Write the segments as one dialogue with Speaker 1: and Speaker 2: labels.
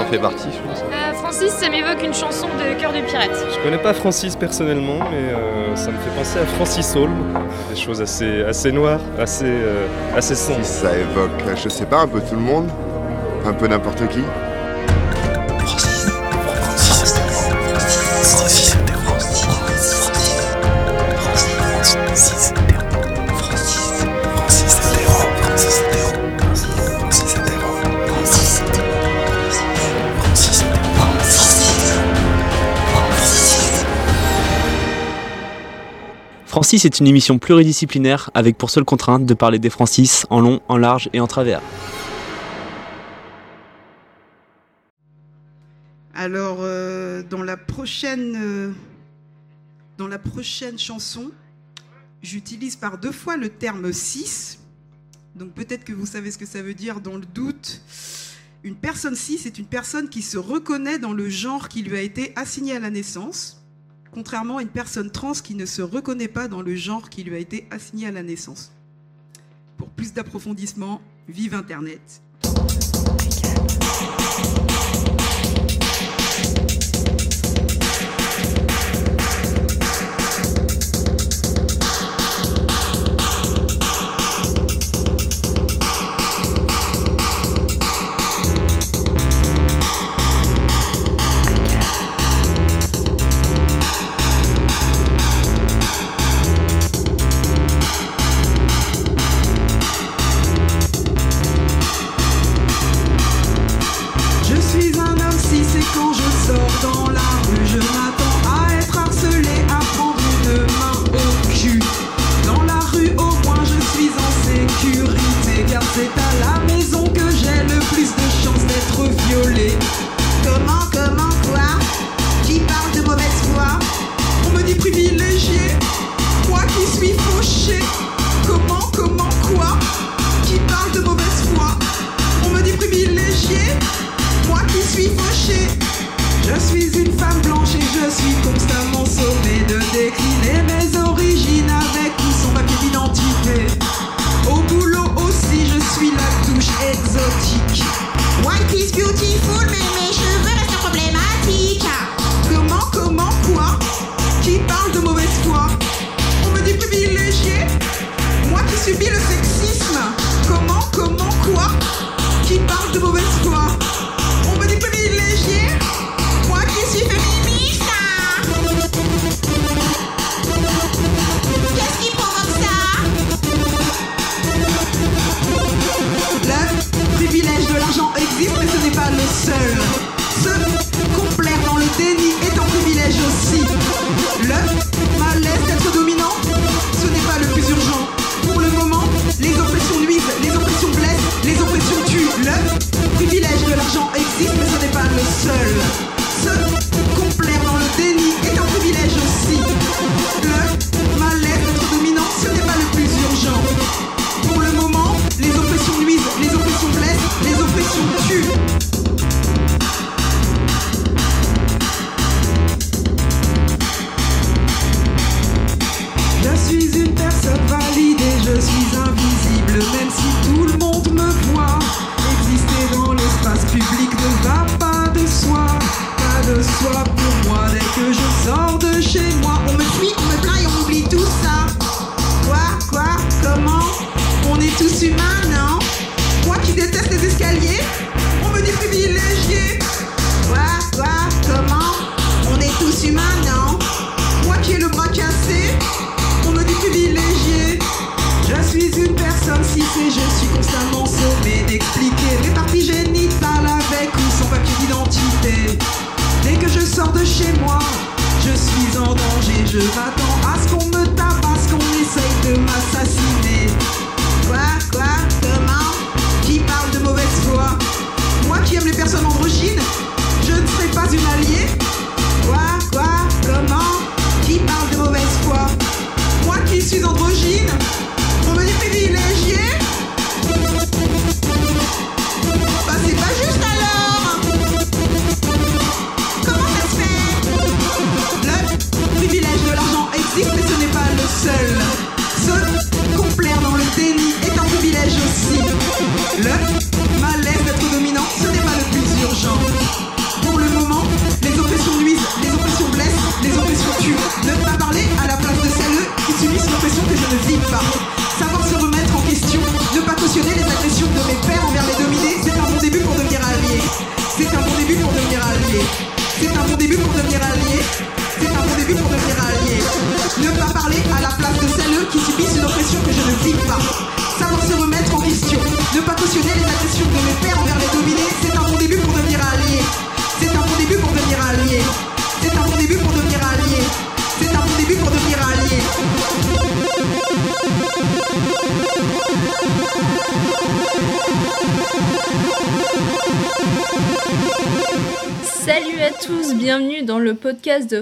Speaker 1: en fait partie, je pense.
Speaker 2: Euh, Francis, ça m'évoque une chanson de Cœur de Pirate.
Speaker 3: Je connais pas Francis personnellement, mais euh, ça me fait penser à Francis Holm. Des choses assez, assez noires, assez, euh, assez sombres.
Speaker 4: Ça évoque, je sais pas, un peu tout le monde, un peu n'importe qui.
Speaker 5: Francis est une émission pluridisciplinaire avec pour seule contrainte de parler des Francis en long, en large et en travers.
Speaker 6: Alors, euh, dans, la prochaine, euh, dans la prochaine chanson, j'utilise par deux fois le terme 6. Donc peut-être que vous savez ce que ça veut dire dans le doute. Une personne 6 est une personne qui se reconnaît dans le genre qui lui a été assigné à la naissance contrairement à une personne trans qui ne se reconnaît pas dans le genre qui lui a été assigné à la naissance. Pour plus d'approfondissement, vive Internet.
Speaker 7: shit.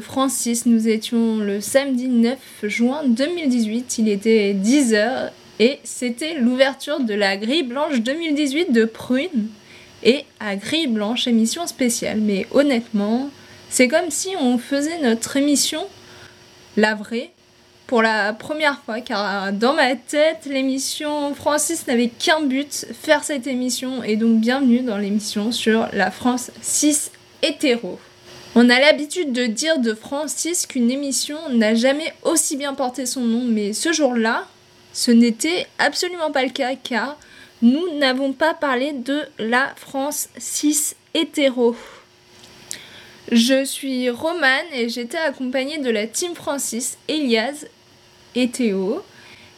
Speaker 7: Francis. Nous étions le samedi 9 juin 2018, il était 10h et c'était l'ouverture de la grille blanche 2018 de Prune et à grille blanche émission spéciale. Mais honnêtement, c'est comme si on faisait notre émission la vraie pour la première fois car dans ma tête l'émission Francis n'avait qu'un but, faire cette émission et donc bienvenue dans l'émission sur la France 6 hétéro. On a l'habitude de dire de Francis qu'une émission n'a jamais aussi bien porté son nom mais ce jour-là ce n'était absolument pas le cas car nous n'avons pas parlé de la France 6 hétéro. Je suis Romane et j'étais accompagnée de la team Francis, Elias et Théo,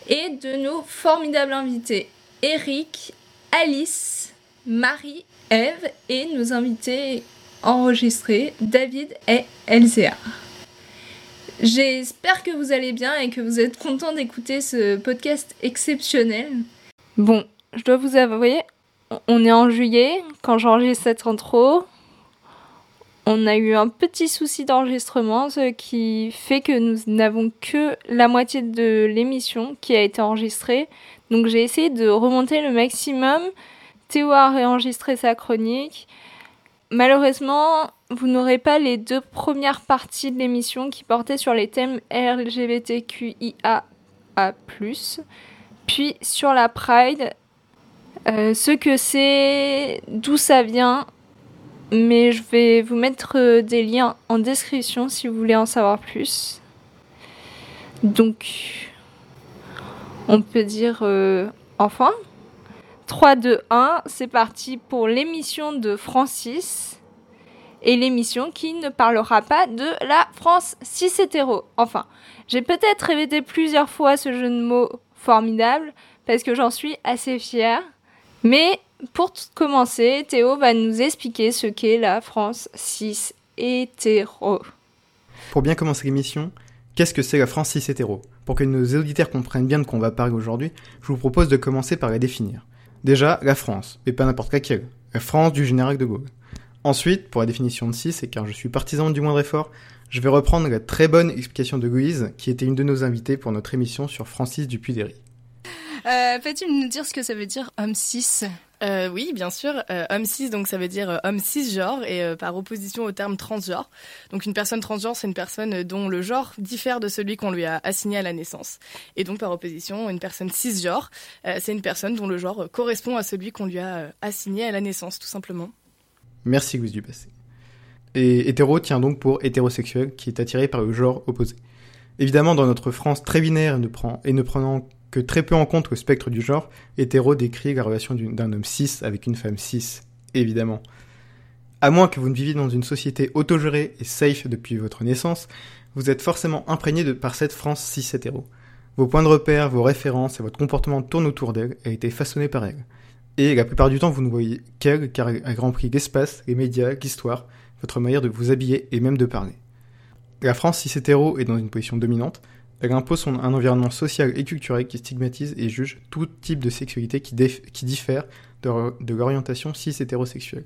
Speaker 7: et de nos formidables invités, Eric, Alice, Marie, Eve et nos invités enregistrés, David et Elzéa. J'espère que vous allez bien et que vous êtes contents d'écouter ce podcast exceptionnel. Bon, je dois vous avouer, on est en juillet quand j'enregistre cette intro. On a eu un petit souci d'enregistrement, ce qui fait que nous n'avons que la moitié de l'émission qui a été enregistrée. Donc j'ai essayé de remonter le maximum. Théo a réenregistré sa chronique. Malheureusement, vous n'aurez pas les deux premières parties de l'émission qui portaient sur les thèmes LGBTQIA, puis sur la Pride, euh, ce que c'est, d'où ça vient, mais je vais vous mettre euh, des liens en description si vous voulez en savoir plus. Donc, on peut dire euh, enfin. 3, 2, 1, c'est parti pour l'émission de Francis. Et l'émission qui ne parlera pas de la France 6 hétéro. Enfin, j'ai peut-être répété plusieurs fois ce jeu de mots formidable parce que j'en suis assez fière. Mais pour commencer, Théo va nous expliquer ce qu'est la France 6 hétéro.
Speaker 1: Pour bien commencer l'émission, qu'est-ce que c'est la France 6 hétéro? Pour que nos auditeurs comprennent bien de quoi on va parler aujourd'hui, je vous propose de commencer par la définir. Déjà, la France, mais pas n'importe laquelle. La France du général de Gaulle. Ensuite, pour la définition de 6, et car je suis partisan du moindre effort, je vais reprendre la très bonne explication de Louise, qui était une de nos invitées pour notre émission sur Francis Dupuy-Derry.
Speaker 8: Euh, Peux-tu nous dire ce que ça veut dire homme 6
Speaker 9: Euh, oui, bien sûr. Euh, homme cis, donc ça veut dire euh, homme cisgenre et euh, par opposition au terme transgenre. Donc une personne transgenre, c'est une personne dont le genre diffère de celui qu'on lui a assigné à la naissance. Et donc par opposition, une personne cisgenre, c'est une personne dont le genre correspond à celui qu'on lui a assigné à la naissance, tout simplement.
Speaker 1: Merci Louise du passé. Et hétéro tient donc pour hétérosexuel, qui est attiré par le genre opposé. Évidemment, dans notre France très binaire et ne, prend, et ne prenant que très peu en compte le spectre du genre, hétéro décrit la relation d'un homme cis avec une femme cis, évidemment. À moins que vous ne viviez dans une société autogérée et safe depuis votre naissance, vous êtes forcément imprégné par cette France cis hétéro. Vos points de repère, vos références et votre comportement tournent autour d'elle et a été façonné par elle. Et la plupart du temps, vous ne voyez qu'elle car elle a grand prix l'espace, les médias, l'histoire, votre manière de vous habiller et même de parler. La France cis hétéro est dans une position dominante, elle impose son- un environnement social et culturel qui stigmatise et juge tout type de sexualité qui, diffère de, l'orientation cis-hétérosexuelle.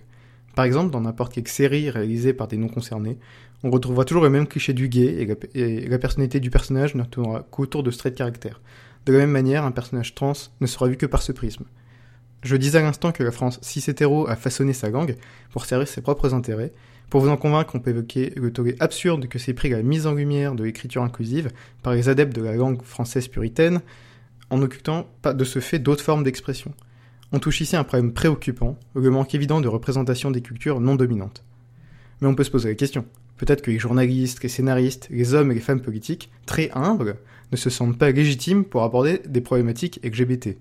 Speaker 1: Par exemple, dans n'importe quelle série réalisée par des non-concernés, on retrouvera toujours le même cliché du gay et la, personnalité du personnage ne tournera qu'autour de ce de caractère. De la même manière, un personnage trans ne sera vu que par ce prisme. Je disais à l'instant que la France cis-hétéro a façonné sa gangue pour servir ses propres intérêts. Pour vous en convaincre, on peut évoquer le tollé absurde que s'est pris la mise en lumière de l'écriture inclusive par les adeptes de la langue française puritaine, en occultant pas de ce fait d'autres formes d'expression. On touche ici un problème préoccupant, le manque évident de représentation des cultures non dominantes. Mais on peut se poser la question. Peut-être que les journalistes, les scénaristes, les hommes et les femmes politiques, très humbles, ne se sentent pas légitimes pour aborder des problématiques LGBT.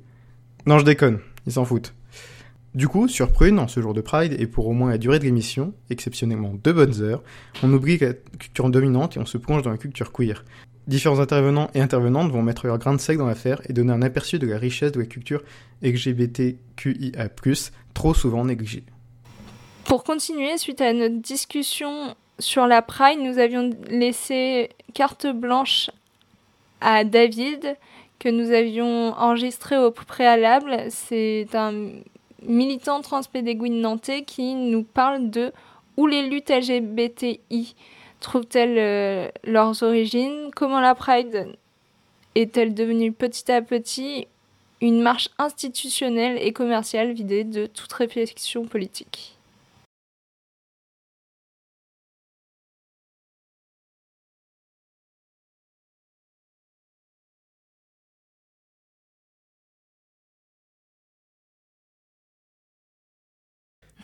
Speaker 1: Non, je déconne, ils s'en foutent. Du coup, sur Prune, en ce jour de Pride, et pour au moins la durée de l'émission, exceptionnellement deux bonnes heures, on oublie la culture dominante et on se plonge dans la culture queer. Différents intervenants et intervenantes vont mettre leur grain de sec dans l'affaire et donner un aperçu de la richesse de la culture LGBTQIA+, trop souvent négligée.
Speaker 2: Pour continuer, suite à notre discussion sur la Pride, nous avions laissé carte blanche à David, que nous avions enregistré au préalable. C'est un militant transpédéguine nantais qui nous parle de où les luttes LGBTI trouvent-elles euh, leurs origines, comment la Pride est-elle devenue petit à petit une marche institutionnelle et commerciale vidée de toute réflexion politique?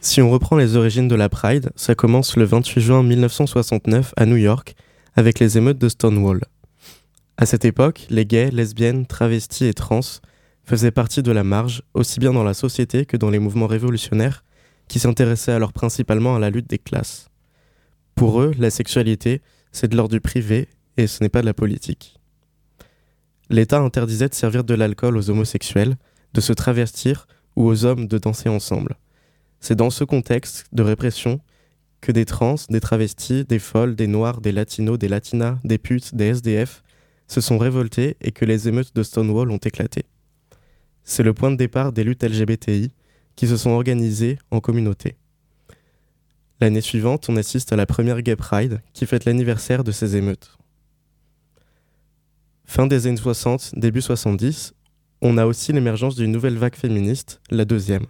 Speaker 10: Si on reprend les origines de la Pride, ça commence le 28 juin 1969 à New York avec les émeutes de Stonewall. À cette époque, les gays, lesbiennes, travestis et trans faisaient partie de la marge, aussi bien dans la société que dans les mouvements révolutionnaires, qui s'intéressaient alors principalement à la lutte des classes. Pour eux, la sexualité, c'est de l'ordre du privé et ce n'est pas de la politique. L'État interdisait de servir de l'alcool aux homosexuels, de se travestir ou aux hommes de danser ensemble. C'est dans ce contexte de répression que des trans, des travestis, des folles, des noirs, des latinos, des latinas, des putes, des SDF se sont révoltés et que les émeutes de Stonewall ont éclaté. C'est le point de départ des luttes LGBTI qui se sont organisées en communauté. L'année suivante, on assiste à la première Gay Pride qui fête l'anniversaire de ces émeutes. Fin des années 60, début 70, on a aussi l'émergence d'une nouvelle vague féministe, la deuxième.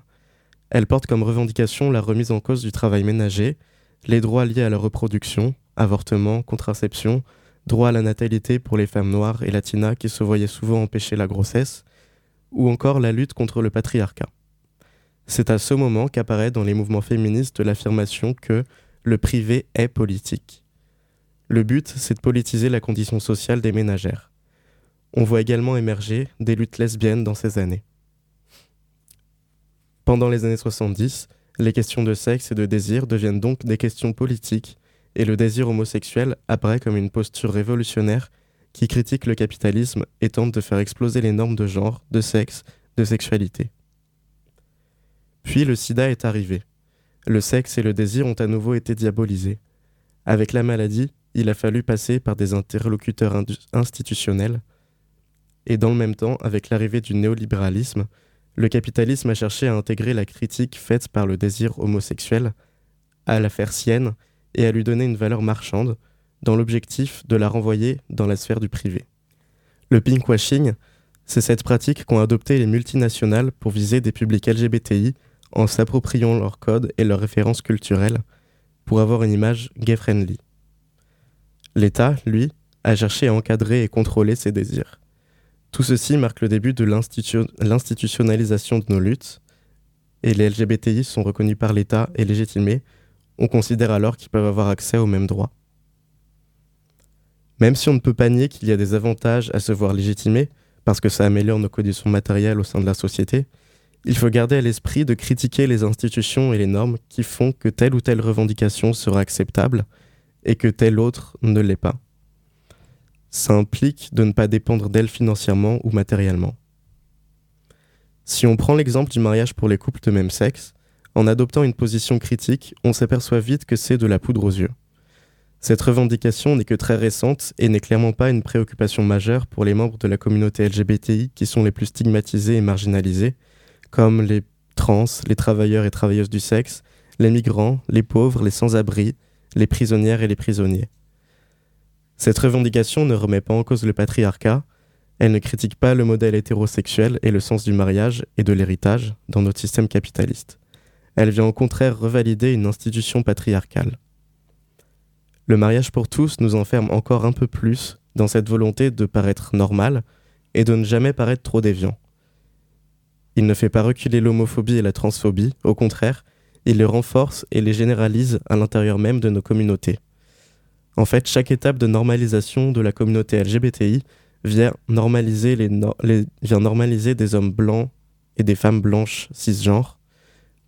Speaker 10: Elle porte comme revendication la remise en cause du travail ménager, les droits liés à la reproduction, avortement, contraception, droit à la natalité pour les femmes noires et latinas qui se voyaient souvent empêcher la grossesse, ou encore la lutte contre le patriarcat. C'est à ce moment qu'apparaît dans les mouvements féministes l'affirmation que le privé est politique. Le but, c'est de politiser la condition sociale des ménagères. On voit également émerger des luttes lesbiennes dans ces années. Pendant les années 70, les questions de sexe et de désir deviennent donc des questions politiques, et le désir homosexuel apparaît comme une posture révolutionnaire qui critique le capitalisme et tente de faire exploser les normes de genre, de sexe, de sexualité. Puis le sida est arrivé. Le sexe et le désir ont à nouveau été diabolisés. Avec la maladie, il a fallu passer par des interlocuteurs institutionnels, et dans le même temps, avec l'arrivée du néolibéralisme, le capitalisme a cherché à intégrer la critique faite par le désir homosexuel, à la faire sienne et à lui donner une valeur marchande, dans l'objectif de la renvoyer dans la sphère du privé. Le pinkwashing, c'est cette pratique qu'ont adopté les multinationales pour viser des publics LGBTI en s'appropriant leurs codes et leurs références culturelles pour avoir une image gay-friendly. L'État, lui, a cherché à encadrer et contrôler ces désirs. Tout ceci marque le début de l'institutionnalisation de nos luttes, et les LGBTI sont reconnus par l'État et légitimés. On considère alors qu'ils peuvent avoir accès aux mêmes droits. Même si on ne peut pas nier qu'il y a des avantages à se voir légitimés, parce que ça améliore nos conditions matérielles au sein de la société, il faut garder à l'esprit de critiquer les institutions et les normes qui font que telle ou telle revendication sera acceptable et que telle autre ne l'est pas ça implique de ne pas dépendre d'elle financièrement ou matériellement. Si on prend l'exemple du mariage pour les couples de même sexe, en adoptant une position critique, on s'aperçoit vite que c'est de la poudre aux yeux. Cette revendication n'est que très récente et n'est clairement pas une préoccupation majeure pour les membres de la communauté LGBTI qui sont les plus stigmatisés et marginalisés, comme les trans, les travailleurs et travailleuses du sexe, les migrants, les pauvres, les sans-abri, les prisonnières et les prisonniers. Cette revendication ne remet pas en cause le patriarcat, elle ne critique pas le modèle hétérosexuel et le sens du mariage et de l'héritage dans notre système capitaliste. Elle vient au contraire revalider une institution patriarcale. Le mariage pour tous nous enferme encore un peu plus dans cette volonté de paraître normal et de ne jamais paraître trop déviant. Il ne fait pas reculer l'homophobie et la transphobie, au contraire, il les renforce et les généralise à l'intérieur même de nos communautés. En fait, chaque étape de normalisation de la communauté LGBTI vient normaliser, des hommes blancs et des femmes blanches cisgenres,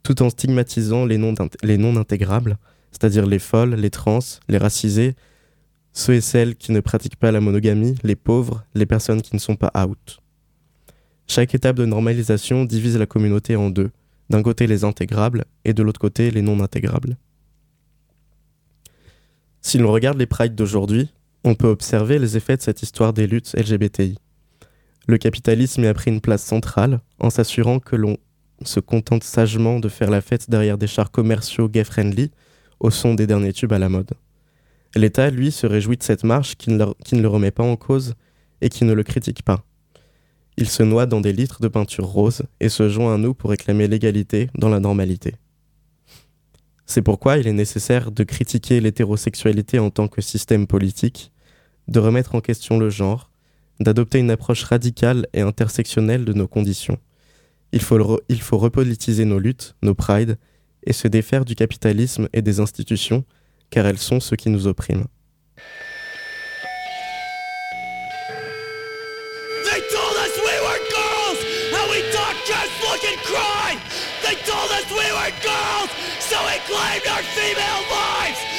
Speaker 10: tout en stigmatisant les non les non intégrables, c'est-à-dire les folles, les trans, les racisés, ceux et celles qui ne pratiquent pas la monogamie, les pauvres, les personnes qui ne sont pas out. Chaque étape de normalisation divise la communauté en deux, d'un côté les intégrables et de l'autre côté les non intégrables. Si l'on regarde les prides d'aujourd'hui, on peut observer les effets de cette histoire des luttes LGBTI. Le capitalisme y a pris une place centrale en s'assurant que l'on se contente sagement de faire la fête derrière des chars commerciaux gay-friendly au son des derniers tubes à la mode. L'État, lui, se réjouit de cette marche qui ne, le, qui ne le remet pas en cause et qui ne le critique pas. Il se noie dans des litres de peinture rose et se joint à nous pour réclamer l'égalité dans la normalité. C'est pourquoi il est nécessaire de critiquer l'hétérosexualité en tant que système politique, de remettre en question le genre, d'adopter une approche radicale et intersectionnelle de nos conditions. Il faut, repolitiser nos luttes, nos prides, et se défaire du capitalisme et des institutions, car elles sont ce qui nous
Speaker 11: were girls, so we claimed our female lives.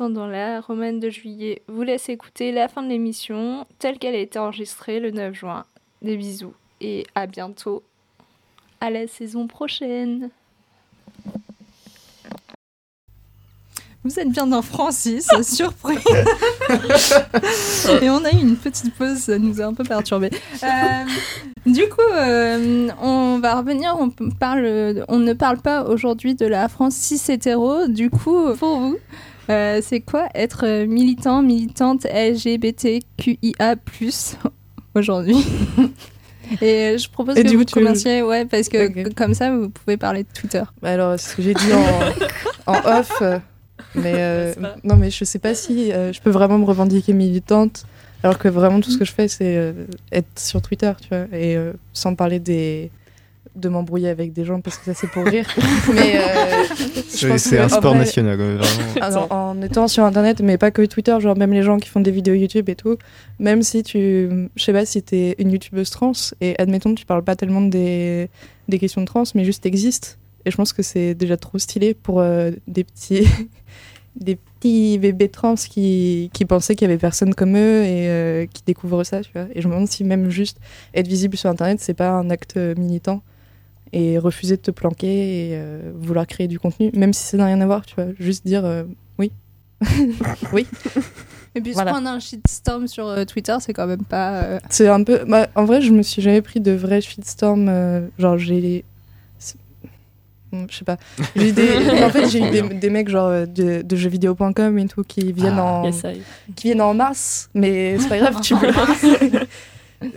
Speaker 2: Attendant la Romaine de juillet vous laisse écouter la fin de l'émission telle qu'elle a été enregistrée le 9 juin. Des bisous et à bientôt. À la saison prochaine.
Speaker 7: Vous êtes bien dans Francis, surpris. Et on a eu une petite pause, ça nous a un peu perturbé. du coup, euh, on va revenir. On parle, on ne parle pas aujourd'hui de la France cis hétéro. Du coup, pour vous, euh, c'est quoi être militant, militante LGBTQIA+ aujourd'hui Et je propose
Speaker 12: Et
Speaker 7: que
Speaker 12: du
Speaker 7: vous
Speaker 12: coup, tu-
Speaker 7: commenciez, ouais, parce que comme ça, vous pouvez parler de Twitter.
Speaker 12: Bah alors, c'est ce que j'ai dit en, en off. mais euh, non, mais je sais pas si euh, je peux vraiment me revendiquer militante, alors que vraiment tout ce que je fais, c'est euh, être sur Twitter, tu vois, et euh, sans parler des de m'embrouiller avec des gens parce que ça c'est pour rire. mais euh,
Speaker 1: C'est un sport
Speaker 12: vrai,
Speaker 1: national, ouais, vraiment.
Speaker 12: alors, en étant sur internet, mais pas que Twitter, genre même les gens qui font des vidéos YouTube et tout, même si tu. Je sais pas si t'es une youtubeuse trans, et admettons, tu parles pas tellement des, des questions de trans, mais juste existes. Et je pense que c'est déjà trop stylé pour euh, des petits. des petits bébés trans qui, qui pensaient qu'il y avait personne comme eux et euh, qui découvrent ça, tu vois. Et je me demande si même juste être visible sur internet, c'est pas un acte militant et refuser de te planquer et euh, vouloir créer du contenu, même si ça n'a rien à voir, tu vois. Juste dire euh, oui. oui.
Speaker 7: Et puis
Speaker 12: Voilà.
Speaker 7: se prendre un shitstorm sur euh, Twitter, c'est quand même pas. euh,
Speaker 12: C'est un peu. bah, en vrai, je me suis jamais pris de vrais shitstorm. euh, genre, j'ai. Hmm, Je sais pas. J'ai des... en fait, j'ai eu des, des mecs genre de, de jeuxvideo.com et tout qui viennent
Speaker 13: Ah,
Speaker 12: en
Speaker 13: yes,
Speaker 12: qui viennent en masse, mais c'est pas grave, tu peux.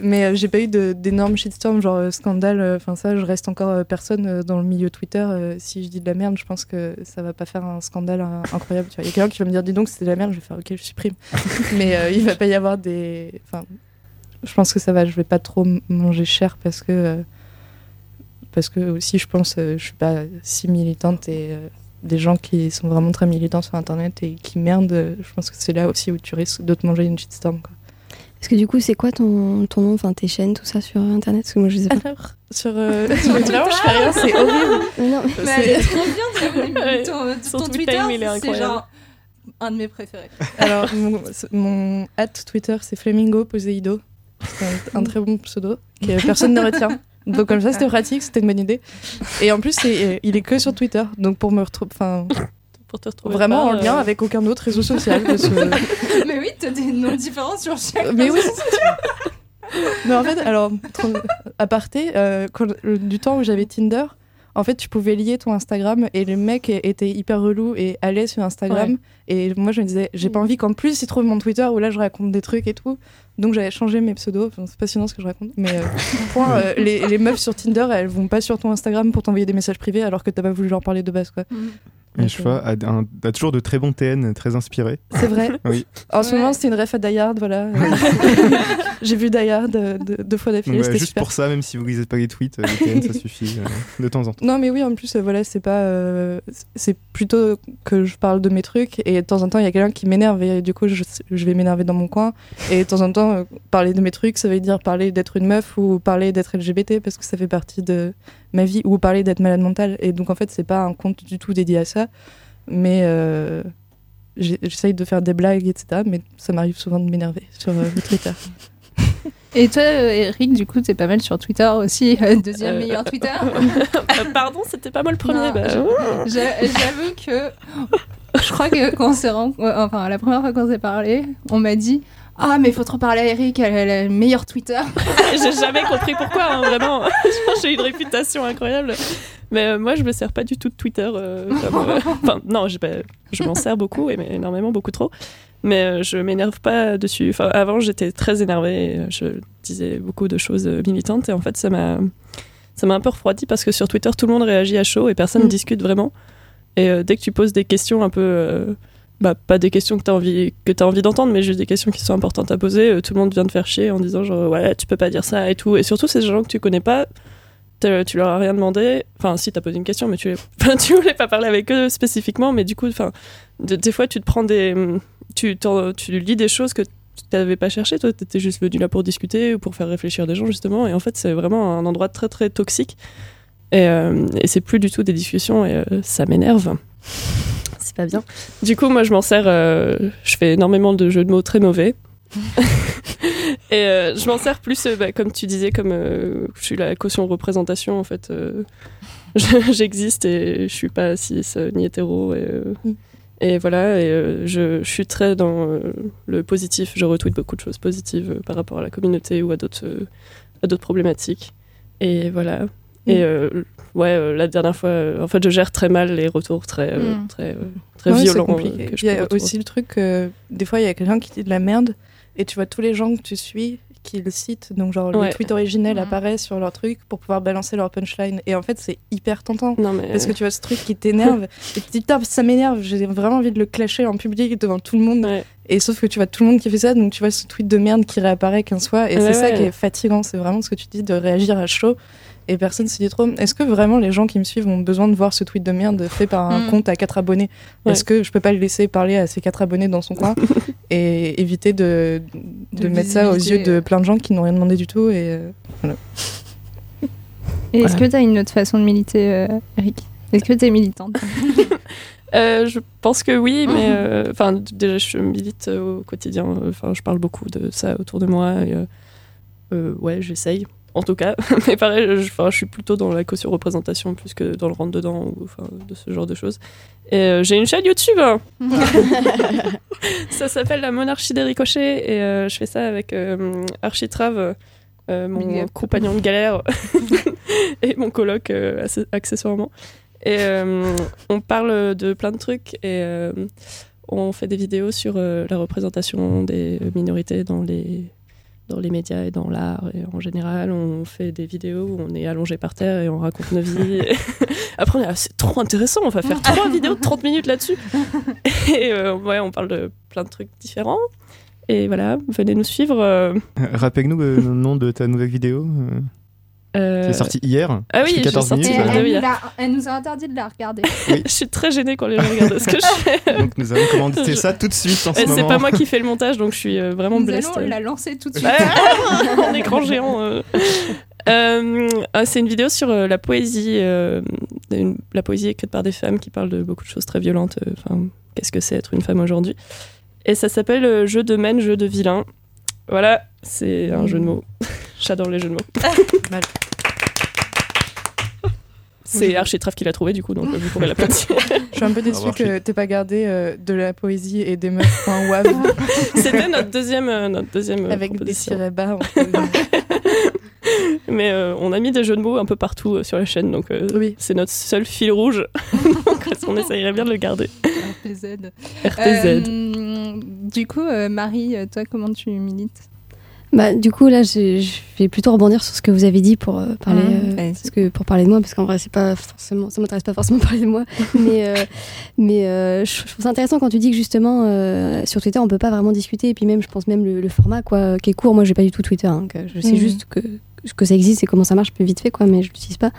Speaker 12: Mais euh, j'ai pas eu d'énormes shitstorms genre euh, scandale. Enfin ça, je reste encore euh, personne euh, dans le milieu Twitter. euh, si je dis de la merde, je pense que ça va pas faire un scandale euh, incroyable. Il y a quelqu'un qui va me dire dis donc c'était de la merde, je vais faire ok, je supprime. mais euh, il va pas y avoir des. Enfin, je pense que ça va. Je vais pas trop manger cher parce que euh, parce que aussi je pense euh, je suis pas si militante et euh, des gens qui sont vraiment très militants sur internet et qui merdent euh, je pense que c'est là aussi où tu risques de te manger une shitstorm quoi.
Speaker 14: Parce que du coup, c'est quoi ton, ton nom, enfin tes chaînes, tout ça sur internet? Parce que moi, je sais pas.
Speaker 12: Alors, sur, euh, sur Vraiment, je fais rien, c'est horrible.
Speaker 14: Non, mais-
Speaker 7: Mais elle est trop bien,
Speaker 13: Ouais,
Speaker 7: ton,
Speaker 13: son
Speaker 7: ton
Speaker 13: tweet
Speaker 7: Twitter,
Speaker 13: time, il est
Speaker 7: c'est genre un de mes préférés.
Speaker 12: Alors, mon, Twitter, c'est Flamingo Poseido. C'est un, un très bon pseudo que personne ne retient. Donc, comme ça, c'était pratique, c'était une bonne idée. Et en plus, c'est- il est que sur Twitter. Donc, pour me retrouver. Enfin.
Speaker 13: Pour te retrouver
Speaker 12: Vraiment
Speaker 13: pas,
Speaker 12: en lien
Speaker 13: euh,
Speaker 12: avec aucun autre réseau social. parce que-
Speaker 7: Mais oui, t'as des noms différents sur chaque.
Speaker 12: Mais oui. Mais en fait, alors, trop- aparté, euh, du temps où j'avais Tinder, en fait, tu pouvais lier ton Instagram et le mec était hyper relou et allait sur Instagram.
Speaker 7: Ouais.
Speaker 12: Et moi, je me disais, j'ai pas envie qu'en plus il trouve mon Twitter où là je raconte des trucs et tout. Donc j'avais changé mes pseudos. Enfin, c'est passionnant ce que je raconte. Mais euh, point, euh, les, les meufs sur Tinder, elles vont pas sur ton Instagram pour t'envoyer des messages privés alors que t'as pas voulu leur parler de base, quoi.
Speaker 1: Et je vois, a, un- a toujours de très bons TN, très inspirés.
Speaker 12: C'est vrai.
Speaker 1: Oui.
Speaker 12: En ce moment, c'était une ref à Die Hard, voilà. J'ai vu Die Hard euh, deux, deux fois d'affilée, c'était
Speaker 1: juste
Speaker 12: super.
Speaker 1: pour ça, même si vous lisez pas les tweets, euh, les TN, ça suffit euh, de temps en temps.
Speaker 12: Non, mais oui, en plus, euh, voilà, c'est pas. euh, c'est plutôt que je parle de mes trucs et de temps en temps, il y a quelqu'un qui m'énerve et du coup, je, je vais m'énerver dans mon coin. Et de temps en temps, euh, parler de mes trucs, ça veut dire parler d'être une meuf ou parler d'être LGBT parce que ça fait partie de ma vie ou parler d'être malade mentale. Et donc, en fait, c'est pas un compte du tout dédié à ça. Mais euh, j'essaye de faire des blagues, etc. Mais ça m'arrive souvent de m'énerver sur euh, Twitter.
Speaker 7: Et toi, Eric, du coup, t'es pas mal sur Twitter aussi, euh, deuxième meilleur Twitter.
Speaker 13: Pardon, c'était pas moi le premier. Bah,
Speaker 7: J'avoue que je crois que quand on s'est ren- ouais, enfin la première fois qu'on s'est parlé, on m'a dit ah mais faut te reparler à Eric, elle a le meilleur Twitter.
Speaker 13: J'ai jamais compris pourquoi, hein, vraiment. J'ai une réputation incroyable. Mais euh, moi, je me sers pas du tout de Twitter. euh, comme, euh, Enfin, non, pas- je m'en sers beaucoup, et mais énormément, beaucoup trop. Mais euh, je m'énerve pas dessus. Enfin, avant, j'étais très énervée. Je disais beaucoup de choses militantes, et en fait, ça m'a, ça m'a un peu refroidi parce que sur Twitter, tout le monde réagit à chaud et personne ne
Speaker 12: Mm.
Speaker 13: discute vraiment. Et dès que tu poses des questions un peu bah, pas des questions que tu as envie, que as envie d'entendre, mais juste des questions qui sont importantes à poser. euh, tout le monde vient te faire chier en disant genre ouais, tu peux pas dire ça et tout. Et surtout, ces gens que tu connais pas, tu leur as rien demandé. Enfin, si, t'as posé une question, mais tu, voulais pas parler avec eux spécifiquement, mais du coup, enfin, de- des fois, tu te prends des. Tu, tu lis des choses que tu t'avais pas cherché, toi, t'étais juste venu là pour discuter ou pour faire réfléchir des gens, justement. Et en fait, c'est vraiment un endroit très, très toxique. Et, euh, c'est plus du tout des discussions et euh, ça m'énerve. C'est pas bien. Du coup, moi, je m'en sers. euh, je fais énormément de jeux de mots très mauvais. et euh, je m'en sers plus, euh, bah, comme tu disais, comme euh, je suis la caution représentation, en fait. euh, je- J'existe et je suis pas cis euh, ni hétéro. Et, euh, et voilà, et euh, je, je suis très dans euh, le positif. Je retweet beaucoup de choses positives euh, par rapport à la communauté ou à d'autres euh, à d'autres problématiques. Et voilà. Et euh, ouais, euh, la dernière fois, euh, en fait, je gère très mal les retours très, euh,
Speaker 12: Mm.
Speaker 13: très, euh, très
Speaker 12: Ouais,
Speaker 13: violents. euh,
Speaker 12: Il y a
Speaker 13: retrouver.
Speaker 12: aussi le truc que des fois il y a quelqu'un qui dit de la merde et tu vois tous les gens que tu suis qu'ils citent. Donc, genre,
Speaker 13: Ouais.
Speaker 12: le tweet originel
Speaker 2: Mhm.
Speaker 12: apparaît sur leur truc pour pouvoir balancer leur punchline. Et en fait, c'est hyper tentant.
Speaker 13: Non, mais...
Speaker 12: Parce que tu vois ce truc qui t'énerve. et tu te dis, putain, ça m'énerve. J'ai vraiment envie de le clasher en public devant tout le monde.
Speaker 13: Ouais.
Speaker 12: Et sauf que tu vois tout le monde qui fait ça. Donc, tu vois ce tweet de merde qui réapparaît 15 fois. Et
Speaker 13: Ouais,
Speaker 12: c'est ça qui est fatigant. C'est vraiment ce que tu dis de réagir à chaud. Et personne se dit trop. Est-ce que vraiment les gens qui me suivent ont besoin de voir ce tweet de merde fait par un
Speaker 2: Mm.
Speaker 12: compte à quatre abonnés?
Speaker 13: Ouais.
Speaker 12: Est-ce que je peux pas le laisser parler à ses quatre abonnés dans son coin et éviter de, de,
Speaker 2: De
Speaker 12: mettre ça aux yeux de plein de gens qui n'ont rien demandé du tout et euh, voilà.
Speaker 7: Et est-ce
Speaker 13: Voilà.
Speaker 7: que tu as une autre façon de militer, euh, Eric? Est-ce que tu es militante?
Speaker 13: Euh, je pense que oui, mais enfin déjà je milite euh, au quotidien. Enfin, je parle beaucoup de ça autour de moi. Et, euh, euh, ouais, j'essaye. En tout cas, mais pareil, je, je suis plutôt dans la caution représentation plus que dans le rentre dedans ou enfin de ce genre de choses. Et euh, j'ai une chaîne YouTube. hein. ça s'appelle La Monarchie des ricochets et euh, je fais ça avec euh, Architrave, euh, mon compagnon de galère et mon coloc accessoirement. Et on parle de plein de trucs et on fait des vidéos sur la représentation des minorités dans les, dans les médias et dans l'art. Et en général, on fait des vidéos où on est allongé par terre et on raconte nos vies. Après, on est là, c'est trop intéressant, on va faire trois vidéos de 30 minutes là-dessus. Et euh, ouais, on parle de plein de trucs différents. Et voilà, venez nous suivre. euh,
Speaker 1: Euh, Rappelle-nous euh, le nom de ta nouvelle vidéo. Euh, C'est sorti hier.
Speaker 13: Ah oui,
Speaker 1: C'est
Speaker 13: j'ai
Speaker 1: 14
Speaker 13: sorti
Speaker 1: minutes.
Speaker 7: elle, elle nous l'a- elle nous a interdit de la regarder.
Speaker 13: Je suis très gênée quand les gens regardent ce que je fais.
Speaker 1: Donc nous avons commandé
Speaker 13: Je-
Speaker 1: ça tout de suite en ce
Speaker 13: Et
Speaker 1: moment.
Speaker 13: c'est pas moi qui fais le montage, donc je suis euh, vraiment
Speaker 7: Nous
Speaker 13: blessée.
Speaker 7: allons la lancer tout de suite.
Speaker 13: En écran géant. euh. Euh, ah, c'est une vidéo sur la poésie, euh, une- la poésie écrite par des femmes qui parlent de beaucoup de choses très violentes. Enfin, qu'est-ce que c'est être une femme aujourd'hui Et ça s'appelle euh, Jeu de mène, jeu de vilain. Voilà, c'est un jeu de mots. J'adore les jeux de mots. C'est Architrave qui l'a trouvé, du coup, donc euh, vous pourrez l'applaudir.
Speaker 12: Je suis un peu déçue que t'aies pas gardé euh, de la poésie et des meufs.wav
Speaker 13: C'était notre deuxième, euh, notre deuxième
Speaker 12: avec des tirets bas.
Speaker 13: Mais euh, on a mis des jeux de mots un peu partout euh, sur la chaîne, donc euh,
Speaker 12: Oui.
Speaker 13: c'est notre seul fil rouge. donc on essayerait bien de le garder.
Speaker 7: RPZ.
Speaker 13: RTZ.
Speaker 7: Euh, du coup, euh, Marie, euh, toi, comment tu milites?
Speaker 14: Bah, du coup, là, je, je vais plutôt rebondir sur ce que vous avez dit pour euh, parler, euh,
Speaker 7: Allez-y.
Speaker 14: parce que pour parler de moi, parce qu'en vrai, c'est pas forcément, ça m'intéresse pas forcément de parler de moi, mais euh, mais euh, je trouve ça intéressant quand tu dis que justement euh, sur Twitter, on peut pas vraiment discuter, et puis même, je pense même le, le format quoi, qui est court. Moi, j'ai pas du tout Twitter, hein, que je sais
Speaker 7: Mhm.
Speaker 14: juste que que ça existe et comment ça marche, peu vite fait quoi, mais je l'utilise pas.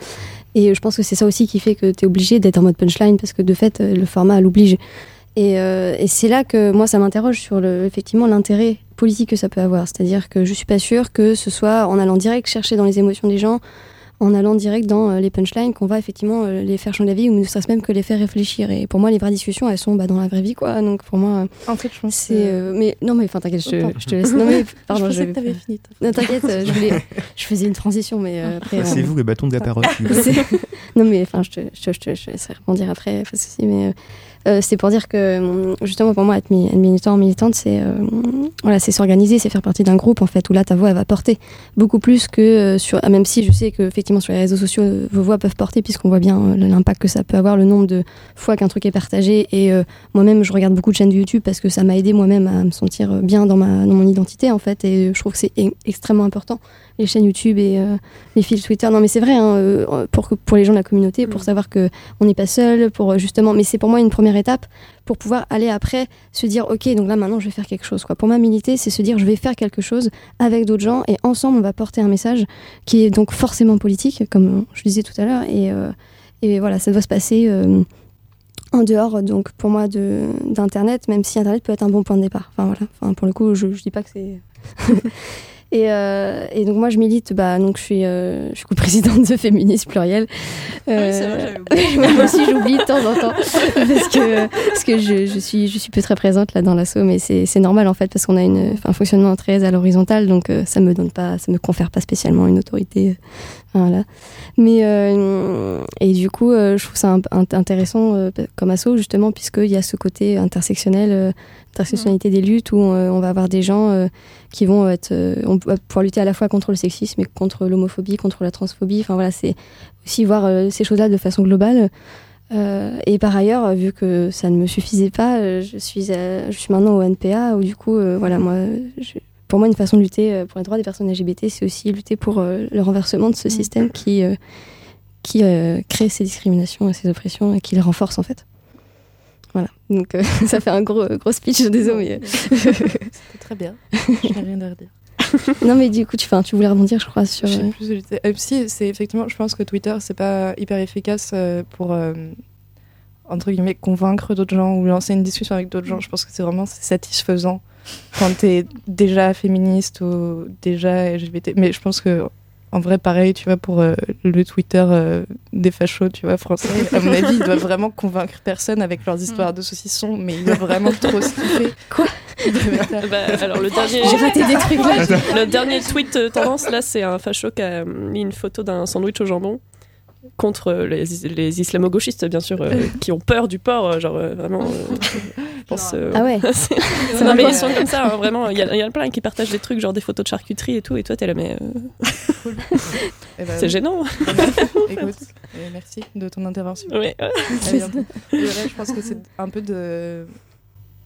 Speaker 14: Et je pense que c'est ça aussi qui fait que tu es obligé d'être en mode punchline, parce que de fait, euh, le format l'oblige. Et, euh, et c'est là que moi, ça m'interroge sur effectivement l'intérêt politique que ça peut avoir. C'est-à-dire que je suis pas sûre que ce soit en allant direct chercher dans les émotions des gens, en allant direct dans euh, les punchlines, qu'on va effectivement euh, les faire changer d'avis ou ne serait-ce même que les faire réfléchir. Et pour moi, les vraies discussions, elles sont bah, dans la vraie vie, quoi. Donc pour moi, euh,
Speaker 12: En fait, je pense
Speaker 14: c'est.
Speaker 12: que-
Speaker 14: euh, mais non, mais enfin, t'inquiète, je, te- je laisse. Non, mais pardon,
Speaker 12: je pensais
Speaker 14: vais
Speaker 12: que t'avais fini.
Speaker 14: Non, t'inquiète, euh, je, voulais... je faisais une transition, mais euh, après.
Speaker 1: C'est vous le bâton de la parole.
Speaker 14: non mais enfin je te, je, te- je te- je te laisserai rebondir après pas de souci mais euh, c'est pour dire que justement pour moi être mi- être militant militante c'est euh, c'est s'organiser c'est faire partie d'un groupe en fait où là ta voix elle va porter beaucoup plus que euh, sur ah, même si je sais que effectivement sur les réseaux sociaux vos voix peuvent porter puisqu'on voit bien l'impact que ça peut avoir le nombre de fois qu'un truc est partagé. Et moi-même je regarde beaucoup de chaînes de YouTube parce que ça m'a aidé moi-même à me sentir bien dans ma dans mon identité en fait. Et je trouve que c'est extrêmement important les chaînes YouTube et euh, les fils Twitter. Non, mais c'est vrai, hein, euh, pour, que- pour les gens de la communauté, pour savoir que on n'est pas seul, pour euh, justement. Mais c'est pour moi une première étape pour pouvoir aller après se dire, ok, donc là maintenant je vais faire quelque chose. Quoi. Pour moi, militer, c'est se dire, je vais faire quelque chose avec d'autres gens et ensemble on va porter un message qui est donc forcément politique, comme je disais tout à l'heure. Et, euh, et voilà, ça doit se passer. en dehors donc pour moi de d'internet même si internet peut être un bon point de départ enfin voilà enfin pour le coup je, je dis pas que c'est et, euh, et donc moi je milite bah donc je suis euh, je suis co-présidente de féministes pluriel.
Speaker 7: Ah oui, c'est vrai,
Speaker 14: moi aussi j'oublie de temps en temps. Parce que parce que je, je suis je suis peu très présente là dans l'assaut mais c'est normal en fait parce qu'on a une un fonctionnement très à l'horizontale donc euh, ça me donne pas ça me confère pas spécialement une autorité voilà. Mais euh, et du coup euh, je trouve ça intéressant euh, comme assaut justement puisqu'il y a ce côté intersectionnel intersectionnalité des luttes où on va avoir des gens qui vont être pouvoir lutter à la fois contre le sexisme et contre l'homophobie contre la transphobie. Enfin voilà c'est aussi voir ces choses là de façon globale. Et par ailleurs, vu que ça ne me suffisait pas, je suis, je suis maintenant au NPA, où du coup, voilà, moi, pour moi, une façon de lutter euh, pour les droits des personnes LGBT, c'est aussi lutter pour euh, le renversement de ce système qui, euh, qui crée ces discriminations et ces oppressions et qui les renforce en fait. Voilà, donc ça fait un gros, gros speech, désolé. mais-
Speaker 12: C'était très bien. Je n'ai rien à redire.
Speaker 14: non, mais du coup, tu, tu voulais rebondir, je crois, sur. Euh,
Speaker 12: plus. Euh, si, c'est effectivement, je pense que Twitter, c'est pas hyper efficace euh, pour, entre guillemets, convaincre d'autres gens ou lancer une discussion avec d'autres gens. Je pense que c'est vraiment satisfaisant quand t'es déjà féministe ou déjà LGBT. Mais je pense que, en vrai, pareil, tu vois, pour euh, le Twitter euh, des fachos, tu vois, français, à mon avis, ils doivent vraiment convaincre personne avec leurs histoires de saucissons, mais ils doivent vraiment trop se kiffer.
Speaker 14: Quoi
Speaker 13: Bah, alors le dernier,
Speaker 14: J'ai raté des trucs, là.
Speaker 13: Le dernier tweet euh, tendance là, c'est un facho qui a mis une photo d'un sandwich au jambon contre euh, les, les islamo-gauchistes bien sûr euh, qui ont peur du porc euh, genre euh, vraiment euh, je pense euh,
Speaker 14: Ah ouais.
Speaker 13: c'est- c'est- non mais ils sont comme ça hein, vraiment il y, en a plein qui partagent des trucs genre des photos de charcuterie et tout et toi t'es là mais euh,
Speaker 12: Eh ben,
Speaker 13: c'est gênant
Speaker 12: Écoute, euh, merci de ton intervention.
Speaker 13: Oui.
Speaker 12: Je pense que c'est un peu de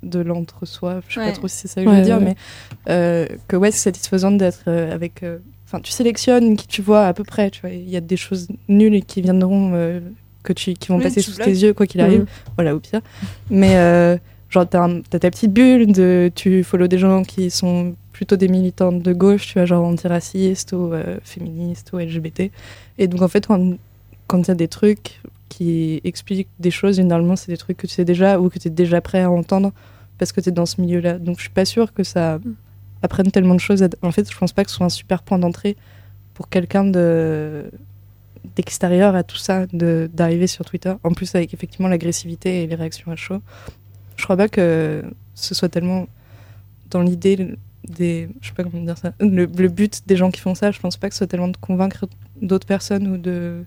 Speaker 12: de l'entre-soi, je sais
Speaker 7: Ouais.
Speaker 12: pas trop si c'est ça que je
Speaker 13: Ouais,
Speaker 12: veux dire,
Speaker 13: ouais.
Speaker 12: mais euh, que ouais, c'est satisfaisant d'être euh, avec. euh, Enfin, tu sélectionnes qui tu vois à peu près, tu vois. Il y a des choses nulles et qui viendront, euh, que tu, qui vont
Speaker 7: Oui,
Speaker 12: passer sous tes yeux, quoi qu'il arrive.
Speaker 13: Mhm.
Speaker 12: Voilà, au pire. Mais euh, genre, t'as un- t'as ta petite bulle, de, tu follow des gens qui sont plutôt des militantes de gauche, tu vois, genre antiracistes ou euh, féministes ou LGBT. Et donc, en fait, quand quand il y a des trucs qui expliquent des choses, généralement, c'est des trucs que tu sais déjà ou que tu es déjà prêt à entendre parce que tu es dans ce milieu-là. Donc, je suis pas sûre que ça apprenne tellement de choses. En fait, je pense pas que ce soit un super point d'entrée pour quelqu'un de d'extérieur à tout ça, d'arriver sur Twitter. En plus, avec effectivement l'agressivité et les réactions à chaud. Je crois pas que ce soit tellement dans l'idée des. Je sais pas comment dire ça. Le, le but des gens qui font ça, je pense pas que ce soit tellement de convaincre d'autres personnes ou de.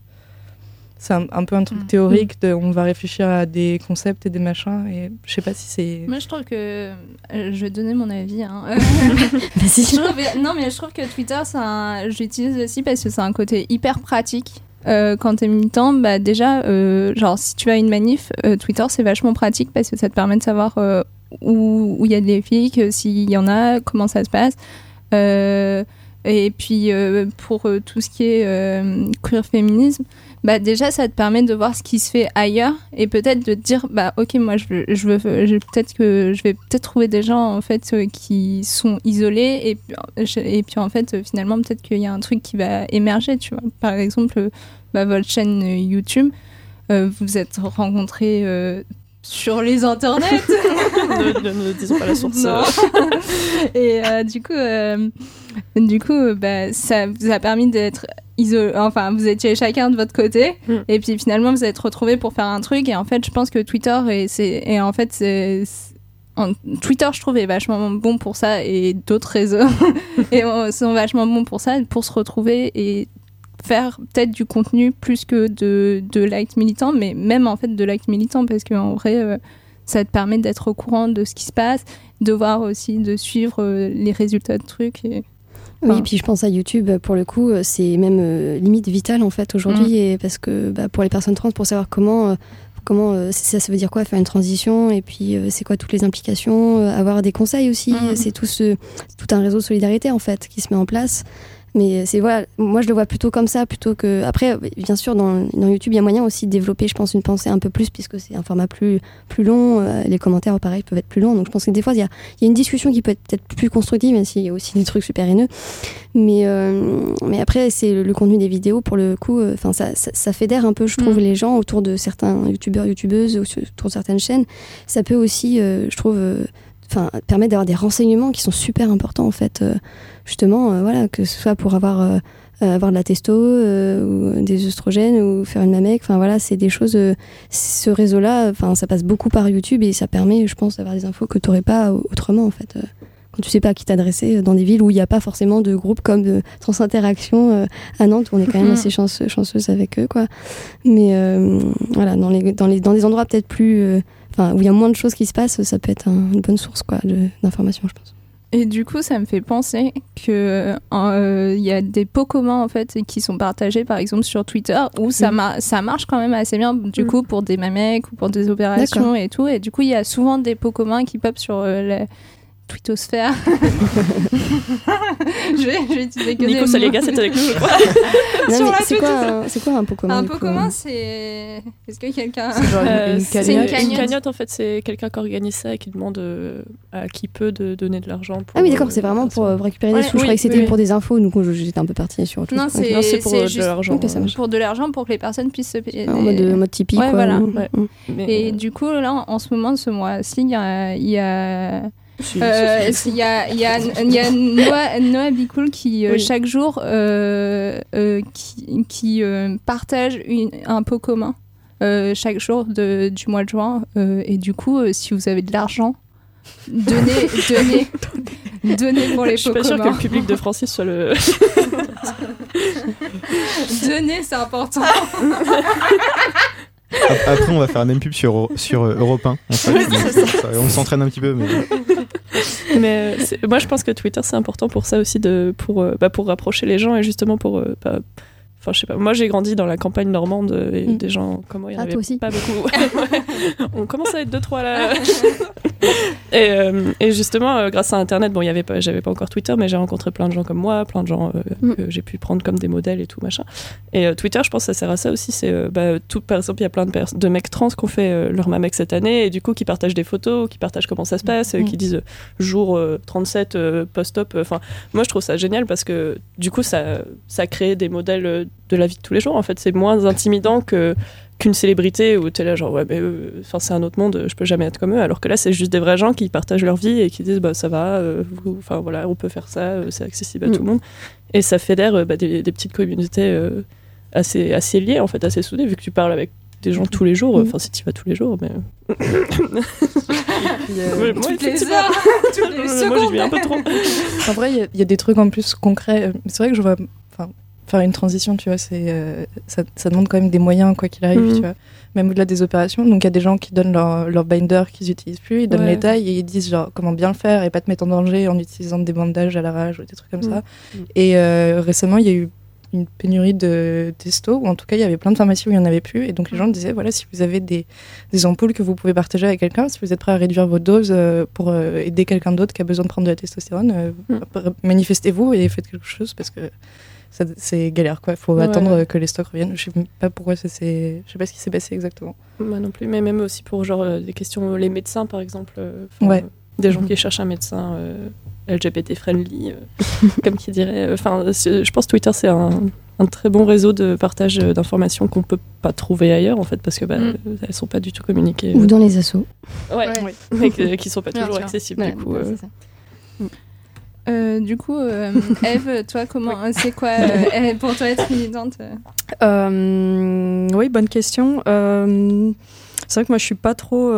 Speaker 12: C'est un, un peu un truc théorique de on va réfléchir à des concepts et des machins et je sais pas si c'est.
Speaker 7: Moi, je trouve que. euh, je vais donner mon avis. Hein. Je trouve- Non, mais je trouve que Twitter, c'est un... j'utilise aussi parce que c'est un côté hyper pratique. Euh, quand t'es militant, bah déjà, euh, genre si tu as une manif, euh, Twitter c'est vachement pratique parce que ça te permet de savoir euh, où il y a des flics, euh, s'il y en a, comment ça se passe. Euh, et puis euh, pour euh, tout ce qui est euh, queer féminisme, bah déjà ça te permet de voir ce qui se fait ailleurs et peut-être de te dire bah ok moi je veux, je peut-être que je vais peut-être trouver des gens en fait euh, qui sont isolés et je- et puis en fait euh, finalement peut-être qu'il y a un truc qui va émerger tu vois. Par exemple euh, bah, votre chaîne euh, YouTube euh, vous êtes rencontrés euh, sur les internets
Speaker 13: ne, ne- ne disons pas la source
Speaker 7: et euh, du coup, euh, du coup, bah, ça vous a permis d'être isolé. Enfin, vous étiez chacun de votre côté, et puis finalement, vous êtes retrouvés pour faire un truc. Et en fait, je pense que Twitter et c'est et en fait c'est Twitter, je trouve, est vachement bon pour ça, et d'autres réseaux et, euh, sont vachement bons pour ça, pour se retrouver et faire peut-être du contenu plus que de, de likes militants, mais même en fait de likes militants, parce qu'en vrai, euh, ça te permet d'être au courant de ce qui se passe, de voir aussi, de suivre euh, les résultats de trucs. Et...
Speaker 14: Oui,
Speaker 7: Enfin,
Speaker 14: puis je pense à YouTube, pour le coup, euh, c'est même euh, limite vital en fait aujourd'hui,
Speaker 7: Mm.
Speaker 14: et parce que bah, pour les personnes trans, pour savoir comment, euh, comment euh, ça, ça veut dire quoi faire une transition, et puis euh, c'est quoi toutes les implications, euh, avoir des conseils aussi,
Speaker 7: Mm.
Speaker 14: c'est tout, ce, tout un réseau de solidarité en fait qui se met en place. Mais c'est voilà, moi je le vois plutôt comme ça, plutôt que. Après, bien sûr, dans, dans YouTube, il y a moyen aussi de développer, je pense, une pensée un peu plus, puisque c'est un format plus, plus long. euh, les commentaires, pareil, peuvent être plus longs. Donc je pense que des fois, il y a, y a une discussion qui peut être peut-être plus constructive, même s'il y a aussi des trucs super haineux. Mais, euh, mais après, c'est le, le contenu des vidéos, pour le coup, euh, ça, ça, ça fédère un peu, je trouve, les gens autour de certains youtubeurs, youtubeuses, autour de certaines chaînes. Ça peut aussi, je trouve, enfin permettre d'avoir des renseignements qui sont super importants, en fait. euh, justement, euh, voilà, que ce soit pour avoir, euh, avoir de la testo, euh, ou des œstrogènes, ou faire une mamec, enfin voilà, c'est des choses. euh, ce réseau-là, enfin ça passe beaucoup par YouTube et ça permet, je pense, d'avoir des infos que tu n'aurais pas autrement, en fait. euh, quand tu sais pas à qui t'adresser dans des villes où il n'y a pas forcément de groupe comme de Trans Interaction à Nantes où on est quand même
Speaker 7: Mhm.
Speaker 14: assez chanceux, chanceuse avec eux quoi. Mais voilà, dans, les, dans, les, dans des endroits peut-être plus, enfin où il y a moins de choses qui se passent, ça peut être un- une bonne source quoi d'informations, je pense.
Speaker 7: Et du coup, ça me fait penser que euh, il y a des pots communs en fait qui sont partagés, par exemple sur Twitter, où ça,
Speaker 14: Mm.
Speaker 7: mar- ça marche quand même assez bien. Du coup, pour des mamecs ou pour des opérations et tout. Et du coup, il y a souvent des pots communs qui pop sur euh, la- twittosphère. je, vais, je vais utiliser que
Speaker 13: Nico
Speaker 7: mots.
Speaker 13: c'est avec nous, je crois.
Speaker 7: Sur la
Speaker 14: c'est quoi, c'est quoi un pot commun
Speaker 7: Un pot commun, c'est. Est-ce que quelqu'un.
Speaker 13: Euh,
Speaker 7: C'est
Speaker 13: c'est
Speaker 7: une
Speaker 13: une
Speaker 7: cagnotte.
Speaker 13: cagnotte. en fait, c'est quelqu'un qui organise ça et qui demande euh, à qui peut de donner de l'argent. pour,
Speaker 14: Ah oui, d'accord,
Speaker 13: euh,
Speaker 14: c'est vraiment pour euh, récupérer
Speaker 7: Ouais,
Speaker 14: des sous. Je
Speaker 7: oui,
Speaker 14: croyais que c'était
Speaker 7: oui,
Speaker 14: pour des infos, donc j'étais un peu partie sur autre chose.
Speaker 7: Non, c'est
Speaker 13: Non, c'est pour, euh, de l'argent.
Speaker 14: Marche.
Speaker 7: pour de l'argent pour que les personnes puissent se payer.
Speaker 14: En mode, euh, Tipeee,
Speaker 7: Ouais,
Speaker 14: quoi.
Speaker 7: voilà.
Speaker 14: Mm,
Speaker 7: Et
Speaker 13: euh,
Speaker 7: du coup, là, en ce moment, ce mois-ci, il y a. il y a...
Speaker 13: si,
Speaker 7: euh. Il y a, y a, y a Noah, Noah Bicool qui, euh,
Speaker 13: Oui.
Speaker 7: chaque jour, euh, euh, qui, qui euh, partage une- un pot commun euh, chaque jour de, du mois de juin. Euh, et du coup, euh, si vous avez de l'argent, donnez, donnez, donnez pour les
Speaker 13: Je suis pas sûre que le public de Francis soit le.
Speaker 7: Donnez, c'est important.
Speaker 1: Ap- Après, on va faire la même pub sur, sur Europe 1. En fait.
Speaker 13: Ouais,
Speaker 1: Donc,
Speaker 13: c'est ça.
Speaker 1: ça- on s'entraîne un petit peu, mais.
Speaker 13: Mais euh, moi, je pense que Twitter, c'est important pour ça aussi, de, pour, euh, bah, pour rapprocher les gens et justement pour. euh, bah, Enfin, je sais pas. Moi, j'ai grandi dans la campagne normande et
Speaker 14: Mm.
Speaker 13: des gens comme moi, il y en
Speaker 14: Ah,
Speaker 13: avait
Speaker 14: aussi
Speaker 13: pas beaucoup. On commence à être deux trois là. et, euh, et justement, euh, grâce à Internet, bon, il y avait pas, j'avais pas encore Twitter, mais j'ai rencontré plein de gens comme moi, plein de gens euh,
Speaker 14: Mm.
Speaker 13: que j'ai pu prendre comme des modèles et tout machin. Et Twitter, je pense, que ça sert à ça aussi. C'est bah, tout, par exemple, il y a plein de, mecs trans qui ont fait leur Mamek cette année et du coup, qui partagent des photos, qui partagent comment ça se passe,
Speaker 14: Mm.
Speaker 13: qui disent jour euh, 37 euh, post-op. Enfin, moi, je trouve ça génial parce que du coup, ça, ça crée des modèles de la vie de tous les jours. En fait, c'est moins intimidant que qu'une célébrité où t'es là genre ouais mais euh, enfin c'est un autre monde je peux jamais être comme eux alors que là c'est juste des vrais gens qui partagent leur vie et qui disent bah ça va euh, vous- enfin voilà on peut faire ça euh, c'est accessible à
Speaker 14: Mm.
Speaker 13: tout le monde et ça fédère euh, bah, des, des petites communautés euh, assez assez liées en fait assez soudées vu que tu parles avec des gens tous les jours
Speaker 14: Mm.
Speaker 13: enfin si tu vas tous les jours mais Ouais, moi,
Speaker 7: Toutes les heures, toutes les
Speaker 13: moi j'y
Speaker 7: secondes.
Speaker 13: vais un peu trop
Speaker 12: En vrai, il y a- il y, a des trucs en plus concrets. C'est vrai que je vois. Faire une transition, tu vois, c'est euh, ça, ça demande quand même des moyens, quoi qu'il arrive,
Speaker 13: Mhm.
Speaker 12: tu vois. Même au-delà des opérations. Donc, il y a des gens qui donnent leur, leur binder qu'ils n'utilisent plus, ils donnent
Speaker 13: Ouais.
Speaker 12: les tailles et ils disent genre comment bien le faire et pas te mettre en danger en utilisant des bandages à l'arrache ou des trucs comme ça.
Speaker 13: Mhm.
Speaker 12: Et euh, récemment, il y a eu une pénurie de testo, ou en tout cas, il y avait plein de pharmacies où il n'y en avait plus. Et donc, les gens disaient voilà, si vous avez des, des ampoules que vous pouvez partager avec quelqu'un, si vous êtes prêt à réduire vos doses euh, pour euh, aider quelqu'un d'autre qui a besoin de prendre de la testostérone, euh,
Speaker 13: Mm.
Speaker 12: manifestez-vous et faites quelque chose parce que c'est galère quoi. Il faut
Speaker 13: Ouais,
Speaker 12: attendre
Speaker 13: ouais.
Speaker 12: que les stocks reviennent. Je sais pas pourquoi ça s'est. Je sais pas ce qui s'est passé exactement.
Speaker 13: Moi non plus, mais même aussi pour genre euh, des questions, les médecins par exemple, euh,
Speaker 12: Ouais.
Speaker 13: euh, des gens
Speaker 12: Mhm.
Speaker 13: qui cherchent un médecin euh, LGBT friendly, euh, comme qui dirait. Enfin, c'est- je pense Twitter c'est un, un très bon réseau de partage d'informations qu'on peut pas trouver ailleurs en fait parce que bah,
Speaker 7: Mm.
Speaker 13: elles sont pas du tout communiquées.
Speaker 14: Ou dans les assos.
Speaker 13: Ouais,
Speaker 7: Ouais.
Speaker 13: mais que- qui sont pas toujours accessibles du coup. Euh.
Speaker 7: du coup, euh, Eve, toi, comment, c'est quoi euh, pour toi être militante
Speaker 15: oui, bonne question. C'est vrai que moi, je suis pas trop.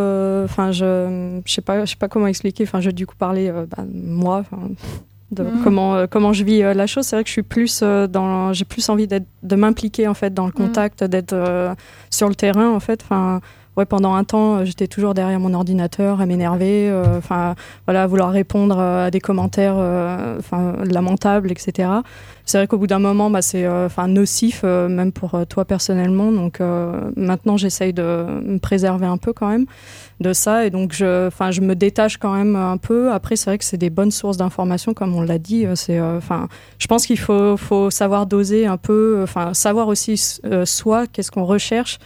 Speaker 15: Enfin, je, je sais pas, je sais pas comment expliquer. Enfin, je vais du coup parler bah, moi. De
Speaker 7: Mhm.
Speaker 15: comment comment je vis la chose c'est vrai que je suis plus dans j'ai plus envie de m'impliquer en fait dans le contact d'être sur le terrain en fait enfin ouais pendant un temps euh, j'étais toujours derrière mon ordinateur à m'énerver euh, enfin voilà à vouloir répondre euh, à des commentaires lamentables etc c'est vrai qu'au bout d'un moment bah, c'est enfin nocif même pour toi personnellement. Donc maintenant j'essaye de me préserver un peu quand même de ça. Et donc je enfin je me détache quand même un peu. Après c'est vrai que c'est des bonnes sources d'informations comme on l'a dit. C'est enfin je pense qu'il faut faut savoir doser un peu enfin savoir aussi soi qu'est-ce qu'on recherche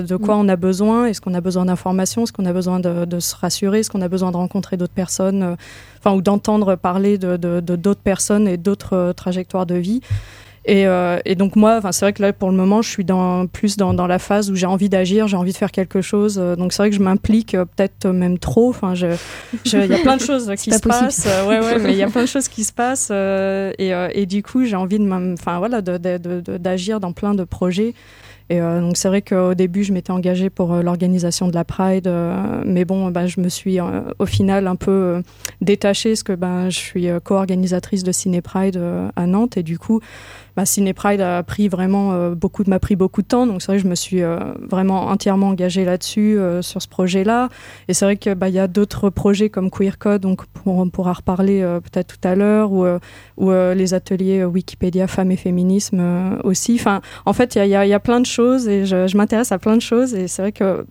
Speaker 15: de quoi on a besoin Est-ce qu'on a besoin d'informations Est-ce qu'on a besoin de, de se rassurer Est-ce qu'on a besoin de rencontrer d'autres personnes euh, Enfin, ou d'entendre parler de d'autres personnes et d'autres euh, trajectoires de vie et, euh, et donc moi, c'est vrai que là, pour le moment, je suis dans, plus dans, dans la phase où j'ai envie d'agir, j'ai envie de faire quelque chose. Euh, Donc c'est vrai que je m'implique euh, peut-être même trop. Enfin, il y a plein de choses qui se
Speaker 14: possible.
Speaker 15: passent. Euh, ouais, ouais, mais il y a plein de choses qui se passent. euh, et, euh, et du coup, j'ai envie de, enfin voilà, d'agir dans plein de projets. Et euh, donc c'est vrai qu'au début, je m'étais engagée pour euh, l'organisation de la Pride, euh, mais bon, bah, je me suis au final un peu détachée, parce que ben, je suis co-organisatrice de Ciné Pride à Nantes, et du coup, bah, Ciné Pride a pris vraiment euh, beaucoup, m'a pris beaucoup de temps, donc c'est vrai que je me suis euh, vraiment entièrement engagée là-dessus, euh, sur ce projet-là. Et c'est vrai qu'il y a d'autres projets comme Queer Code, donc on, pourra reparler peut-être tout à l'heure, ou, ou les ateliers Wikipédia Femmes et Féminisme aussi. Enfin, en fait, il y y y a plein de choses et je, je m'intéresse à plein de choses et c'est vrai que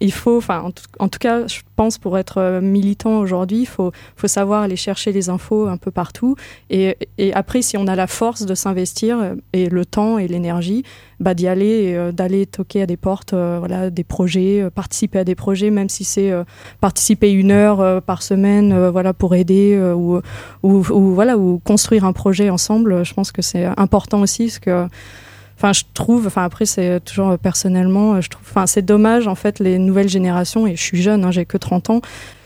Speaker 15: il faut, enfin, en, tout- cas, je pense pour être euh, militant aujourd'hui, il faut, faut savoir aller chercher les infos un peu partout. Et, et après, si on a la force de s'investir euh, et le temps et l'énergie, bah, d'y aller, euh, d'aller toquer à des portes, voilà, des projets, participer à des projets, même si c'est participer une heure par semaine, voilà, pour aider ou, ou, ou, voilà, ou construire un projet ensemble. Je pense que c'est important aussi, parce que Enfin, je trouve, enfin après c'est toujours personnellement, euh, je trouve, enfin c'est dommage en fait les nouvelles générations et je suis jeune, hein, j'ai que 30 ans.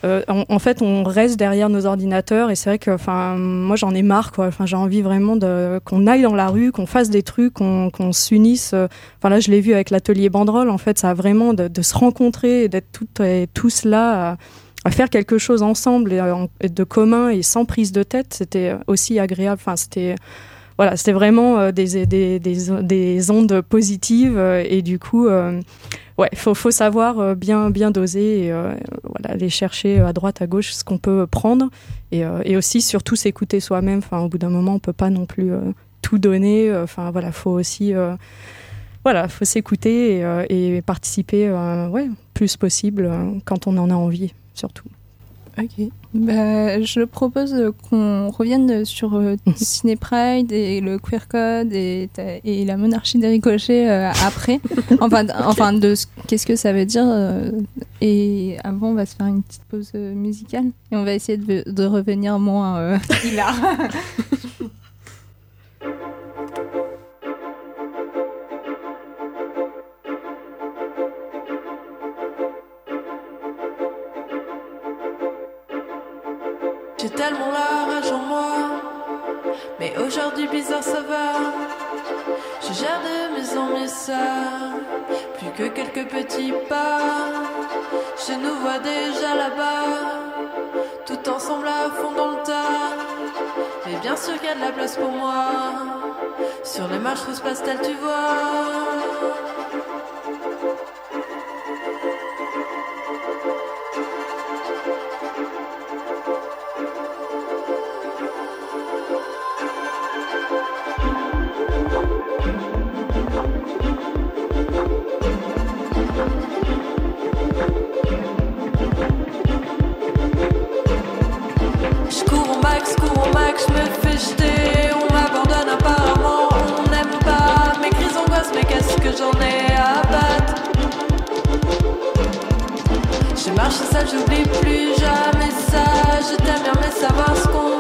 Speaker 15: euh, en, fait, on reste derrière nos ordinateurs et c'est vrai que, enfin, moi j'en ai marre quoi. Enfin, j'ai envie vraiment de qu'on aille dans la rue, qu'on fasse des trucs, qu'on qu'on s'unisse. euh. Enfin là, je l'ai vu avec l'atelier banderole. En fait, ça a vraiment de, de se rencontrer d'être toutes et tous là. À, à faire quelque chose ensemble et, et de commun et sans prise de tête, c'était aussi agréable. Enfin, c'était voilà, c'était vraiment euh, des, des, des, des ondes positives euh, et du coup, euh, ouais, faut, faut savoir bien, bien doser et voilà, aller chercher à droite, à gauche ce qu'on peut prendre et, et aussi surtout s'écouter soi-même. Enfin, au bout d'un moment, on peut pas non plus tout donner. Enfin, voilà, faut aussi, voilà, faut s'écouter et, participer, euh, ouais, plus possible euh, quand on en a envie, surtout.
Speaker 7: Ok. Bah, je propose qu'on revienne sur euh, Ciné Pride et le queer code et, la monarchie des ricochets euh, après. enfin, d- enfin, de ce- qu'est-ce que ça veut dire. euh, et avant, on va se faire une petite pause euh, musicale et on va essayer de, de revenir moins euh, hilar.
Speaker 16: Ça va. Je gère de mes en mes ça, plus que quelques petits pas. Je nous vois déjà là-bas, tout ensemble à fond dans le tas. Mais bien sûr qu'il y a de la place pour moi, sur les marches rose pastel tu vois. Je marche seule, j'oublie plus jamais ça. Je t'aime bien, mais savoir ce qu'on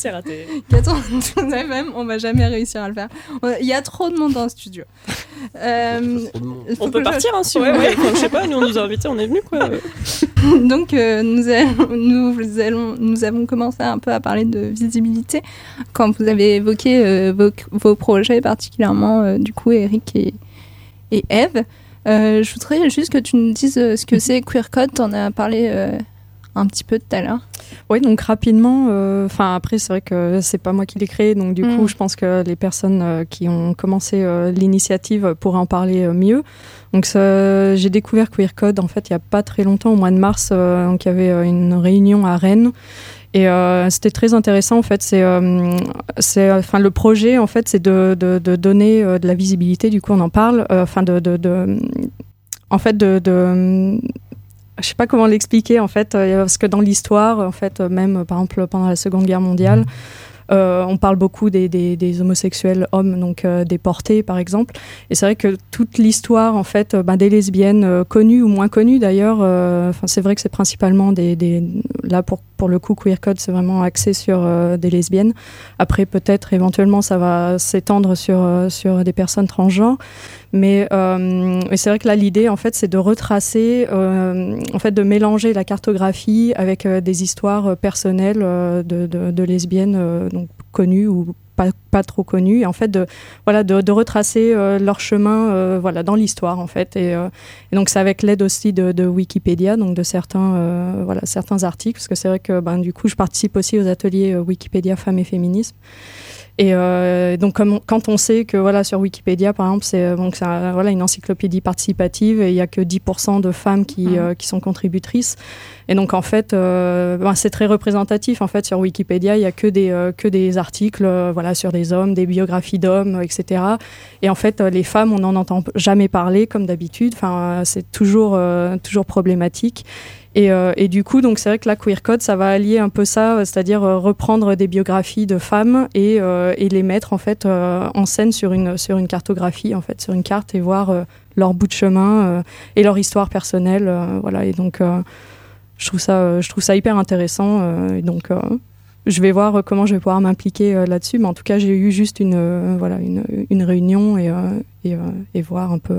Speaker 16: c'est
Speaker 13: raté.
Speaker 7: 92 FM, on va jamais réussir à le faire. Il y a trop de monde dans le studio. Euh,
Speaker 13: On peut partir hein, si
Speaker 7: Ouais,
Speaker 13: vous voulez.
Speaker 7: ouais.
Speaker 13: Enfin, je sais pas, nous on nous a invités, on est venus quoi.
Speaker 7: Donc euh, nous, allons, nous, allons, nous avons commencé un peu à parler de visibilité quand vous avez évoqué euh, vos, vos projets, particulièrement euh, du coup Eric et, et Eve. Euh, je voudrais juste que tu nous dises ce que c'est Queer Code. Tu en as parlé euh, un petit peu tout à l'heure.
Speaker 15: Oui, donc rapidement, euh, enfin après c'est vrai que c'est pas moi qui l'ai créé, donc du
Speaker 7: Mm.
Speaker 15: coup je pense que les personnes euh, qui ont commencé euh, l'initiative pourraient en parler mieux. Donc j'ai découvert Queer Code en fait il y a pas très longtemps, au mois de mars, donc il y avait une réunion à Rennes. Et euh, c'était très intéressant en fait. C'est, euh, c'est, enfin le projet en fait, c'est de, de, de donner euh, de la visibilité. Du coup, on en parle. Enfin de, de, de- en fait de, de je sais pas comment l'expliquer en fait, euh, parce que dans l'histoire, en fait, euh, même euh, par exemple pendant la Seconde Guerre mondiale, euh, on parle beaucoup des, des, des homosexuels hommes, donc euh, déportés par exemple. Et c'est vrai que toute l'histoire en fait euh, ben, des lesbiennes connues ou moins connues d'ailleurs, enfin c'est vrai que c'est principalement des, des là pour pour le coup Queer Code c'est vraiment axé sur des lesbiennes. Après peut-être éventuellement ça va s'étendre sur sur des personnes transgenres. Mais euh, c'est vrai que là l'idée en fait c'est de retracer, euh, en fait de mélanger la cartographie avec euh, des histoires personnelles de, de, de lesbiennes donc connues ou pas, pas trop connues. Et en fait de voilà de, de retracer euh, leur chemin euh, voilà dans l'histoire en fait. Et, euh, et donc c'est avec l'aide aussi de, de Wikipédia donc de certains voilà certains articles parce que c'est vrai que ben du coup je participe aussi aux ateliers Wikipédia femmes et féminisme et euh, donc, comme on- quand on sait que voilà, sur Wikipédia, par exemple, c'est donc c'est un- voilà, une encyclopédie participative et il n'y a que 10% de femmes qui,
Speaker 7: Mhm.
Speaker 15: euh, qui sont contributrices. Et donc, en fait, euh, ben, c'est très représentatif. En fait, sur Wikipédia, il n'y a que des, euh, que des articles euh, voilà, sur des hommes, des biographies d'hommes, euh, etc. Et en fait, euh, les femmes, on n'en entend jamais parler, comme d'habitude. Enfin, euh, c'est toujours, euh, toujours problématique. Et, euh, et du coup, donc c'est vrai que la Queer Code, ça va allier un peu ça, euh, c'est-à-dire euh, reprendre des biographies de femmes et, les mettre en fait en scène sur une sur une cartographie, en fait, sur une carte et voir leur bout de chemin et leur histoire personnelle, voilà. Et donc, je trouve ça, je trouve ça hyper intéressant. donc, je vais voir comment je vais pouvoir m'impliquer là-dessus. Mais en tout cas, j'ai eu juste une voilà une, une réunion et et, et voir un peu.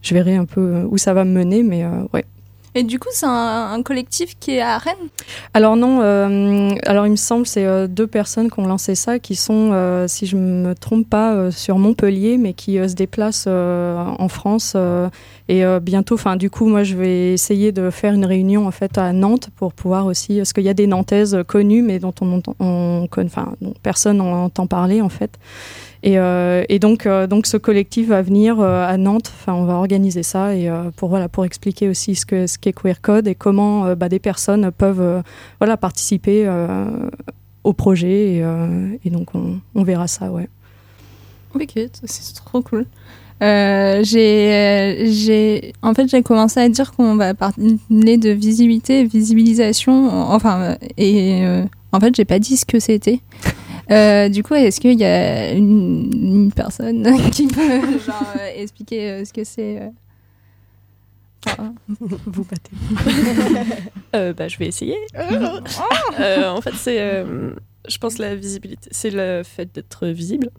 Speaker 15: je verrai un peu où ça va me mener, mais ouais.
Speaker 7: Et du coup, c'est un, collectif qui est à Rennes.
Speaker 15: Alors non, euh, alors il me semble c'est euh, deux personnes qui ont lancé ça, qui sont, euh, si je me trompe pas, euh, sur Montpellier, mais qui euh, se déplacent en France et bientôt. Enfin, du coup, moi, je vais essayer de faire une réunion en fait à Nantes pour pouvoir aussi, parce qu'il y a des Nantaises connues, mais dont on, on, enfin, dont personne n'en entend parler en fait. Et, euh, et donc, euh, donc ce collectif va venir euh, à Nantes. Enfin, on va organiser ça et pour voilà pour expliquer aussi ce que ce qu'est Queer Code et comment bah, des personnes peuvent voilà participer au projet. Et, donc on, on verra ça, ouais.
Speaker 7: Ok, c'est trop cool. Euh, j'ai, en fait, j'ai commencé à dire qu'on va parler de visibilité, visibilisation, enfin, et en fait, j'ai pas dit ce que c'était. Euh, du coup, est-ce qu'il y a une, une personne qui peut genre, euh, expliquer euh, ce que c'est euh,
Speaker 15: Vous battez.
Speaker 13: Euh, bah, je vais essayer. Euh, en fait, c'est, euh, je pense, la visibilité. C'est le fait d'être visible.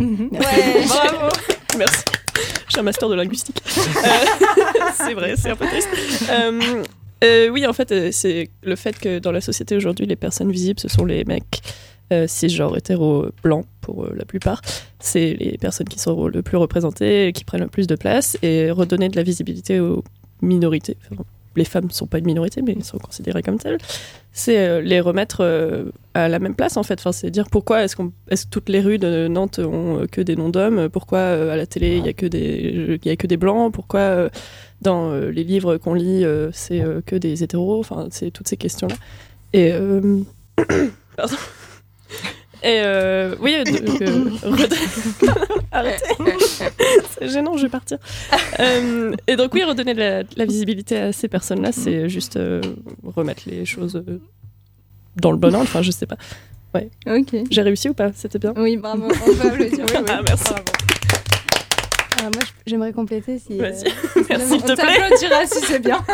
Speaker 7: Ouais.
Speaker 13: Bravo. Merci. J'ai un master de linguistique. Euh, c'est vrai, c'est un peu triste. Euh, euh, oui, en fait, euh, c'est le fait que dans la société aujourd'hui, les personnes visibles, ce sont les mecs euh, cisgenres hétéros blancs pour euh, la plupart. C'est les personnes qui sont le plus représentées, qui prennent le plus de place et redonner de la visibilité aux minorités. Les femmes ne sont pas une minorité, mais sont considérées comme telles. C'est euh, les remettre euh, à la même place, en fait. Enfin, c'est dire pourquoi est-ce, que toutes les rues de Nantes ont euh, que des noms d'hommes? Pourquoi euh, à la télé, il n'y a, que des- a que des blancs? Pourquoi euh, dans euh, les livres qu'on lit, euh, c'est euh, que des hétéros? Enfin, c'est toutes ces questions-là. Et... euh, Pardon. Et euh, oui, euh, donc, euh, redonner- Arrêtez. c'est gênant, je vais partir. Euh, et donc oui, redonner de la, de la visibilité à ces personnes-là, c'est juste euh, remettre les choses dans le bon ordre. Enfin, je sais pas. Ouais.
Speaker 7: Ok.
Speaker 13: J'ai réussi ou pas? C'était bien?
Speaker 7: Oui, bravo. On peut applaudir. Oui, oui.
Speaker 13: Ah, merci.
Speaker 14: Alors moi, j'aimerais compléter si. euh,
Speaker 13: Vas-y.
Speaker 14: si
Speaker 13: Merci, s'il te
Speaker 7: On
Speaker 13: plaît.
Speaker 7: t'applaudira si c'est bien.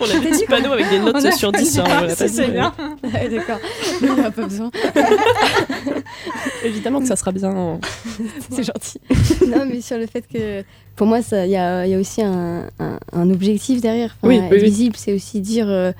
Speaker 13: On a des petits panneaux avec des notes
Speaker 7: On
Speaker 13: sur
Speaker 7: pas
Speaker 13: 10.
Speaker 7: dit,
Speaker 13: hein, on pas
Speaker 7: si, c'est bien.
Speaker 14: Ouais, D'accord, on n'a pas besoin.
Speaker 13: Évidemment que ça sera bien.
Speaker 14: C'est gentil. non, mais sur le fait que, pour moi, il y a, y a aussi un, un- un objectif derrière. Enfin,
Speaker 13: oui.
Speaker 14: visible, c'est aussi dire, euh,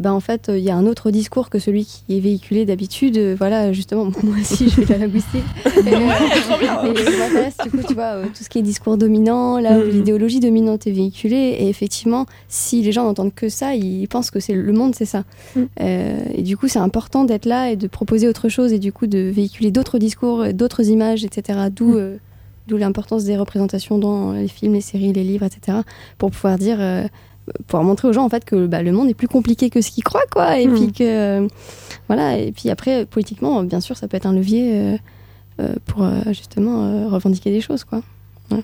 Speaker 14: bah, en fait, il y a un autre discours que celui qui est véhiculé d'habitude. Euh, Voilà, justement, moi aussi, je fais de la linguistique. Et, euh, et m'intéresse, du coup, tu vois, euh, tout ce qui est discours dominant, là où
Speaker 13: Mm.
Speaker 14: l'idéologie dominante est véhiculée. Et effectivement, si les gens n'entendent que ça, ils pensent que c'est le monde, c'est ça.
Speaker 13: Mm.
Speaker 14: Euh, et du coup, c'est important d'être là et de proposer autre chose et du coup de véhiculer d'autres discours, d'autres images, etc. D'où euh, d'où l'importance des représentations dans les films, les séries, les livres, etc. Pour pouvoir dire, euh, pouvoir montrer aux gens en fait que bah, le monde est plus compliqué que ce qu'ils croient, quoi. Et
Speaker 13: Mm.
Speaker 14: puis que euh, voilà. Et puis après, politiquement, bien sûr, ça peut être un levier euh, euh, pour euh, justement euh, revendiquer des choses, quoi.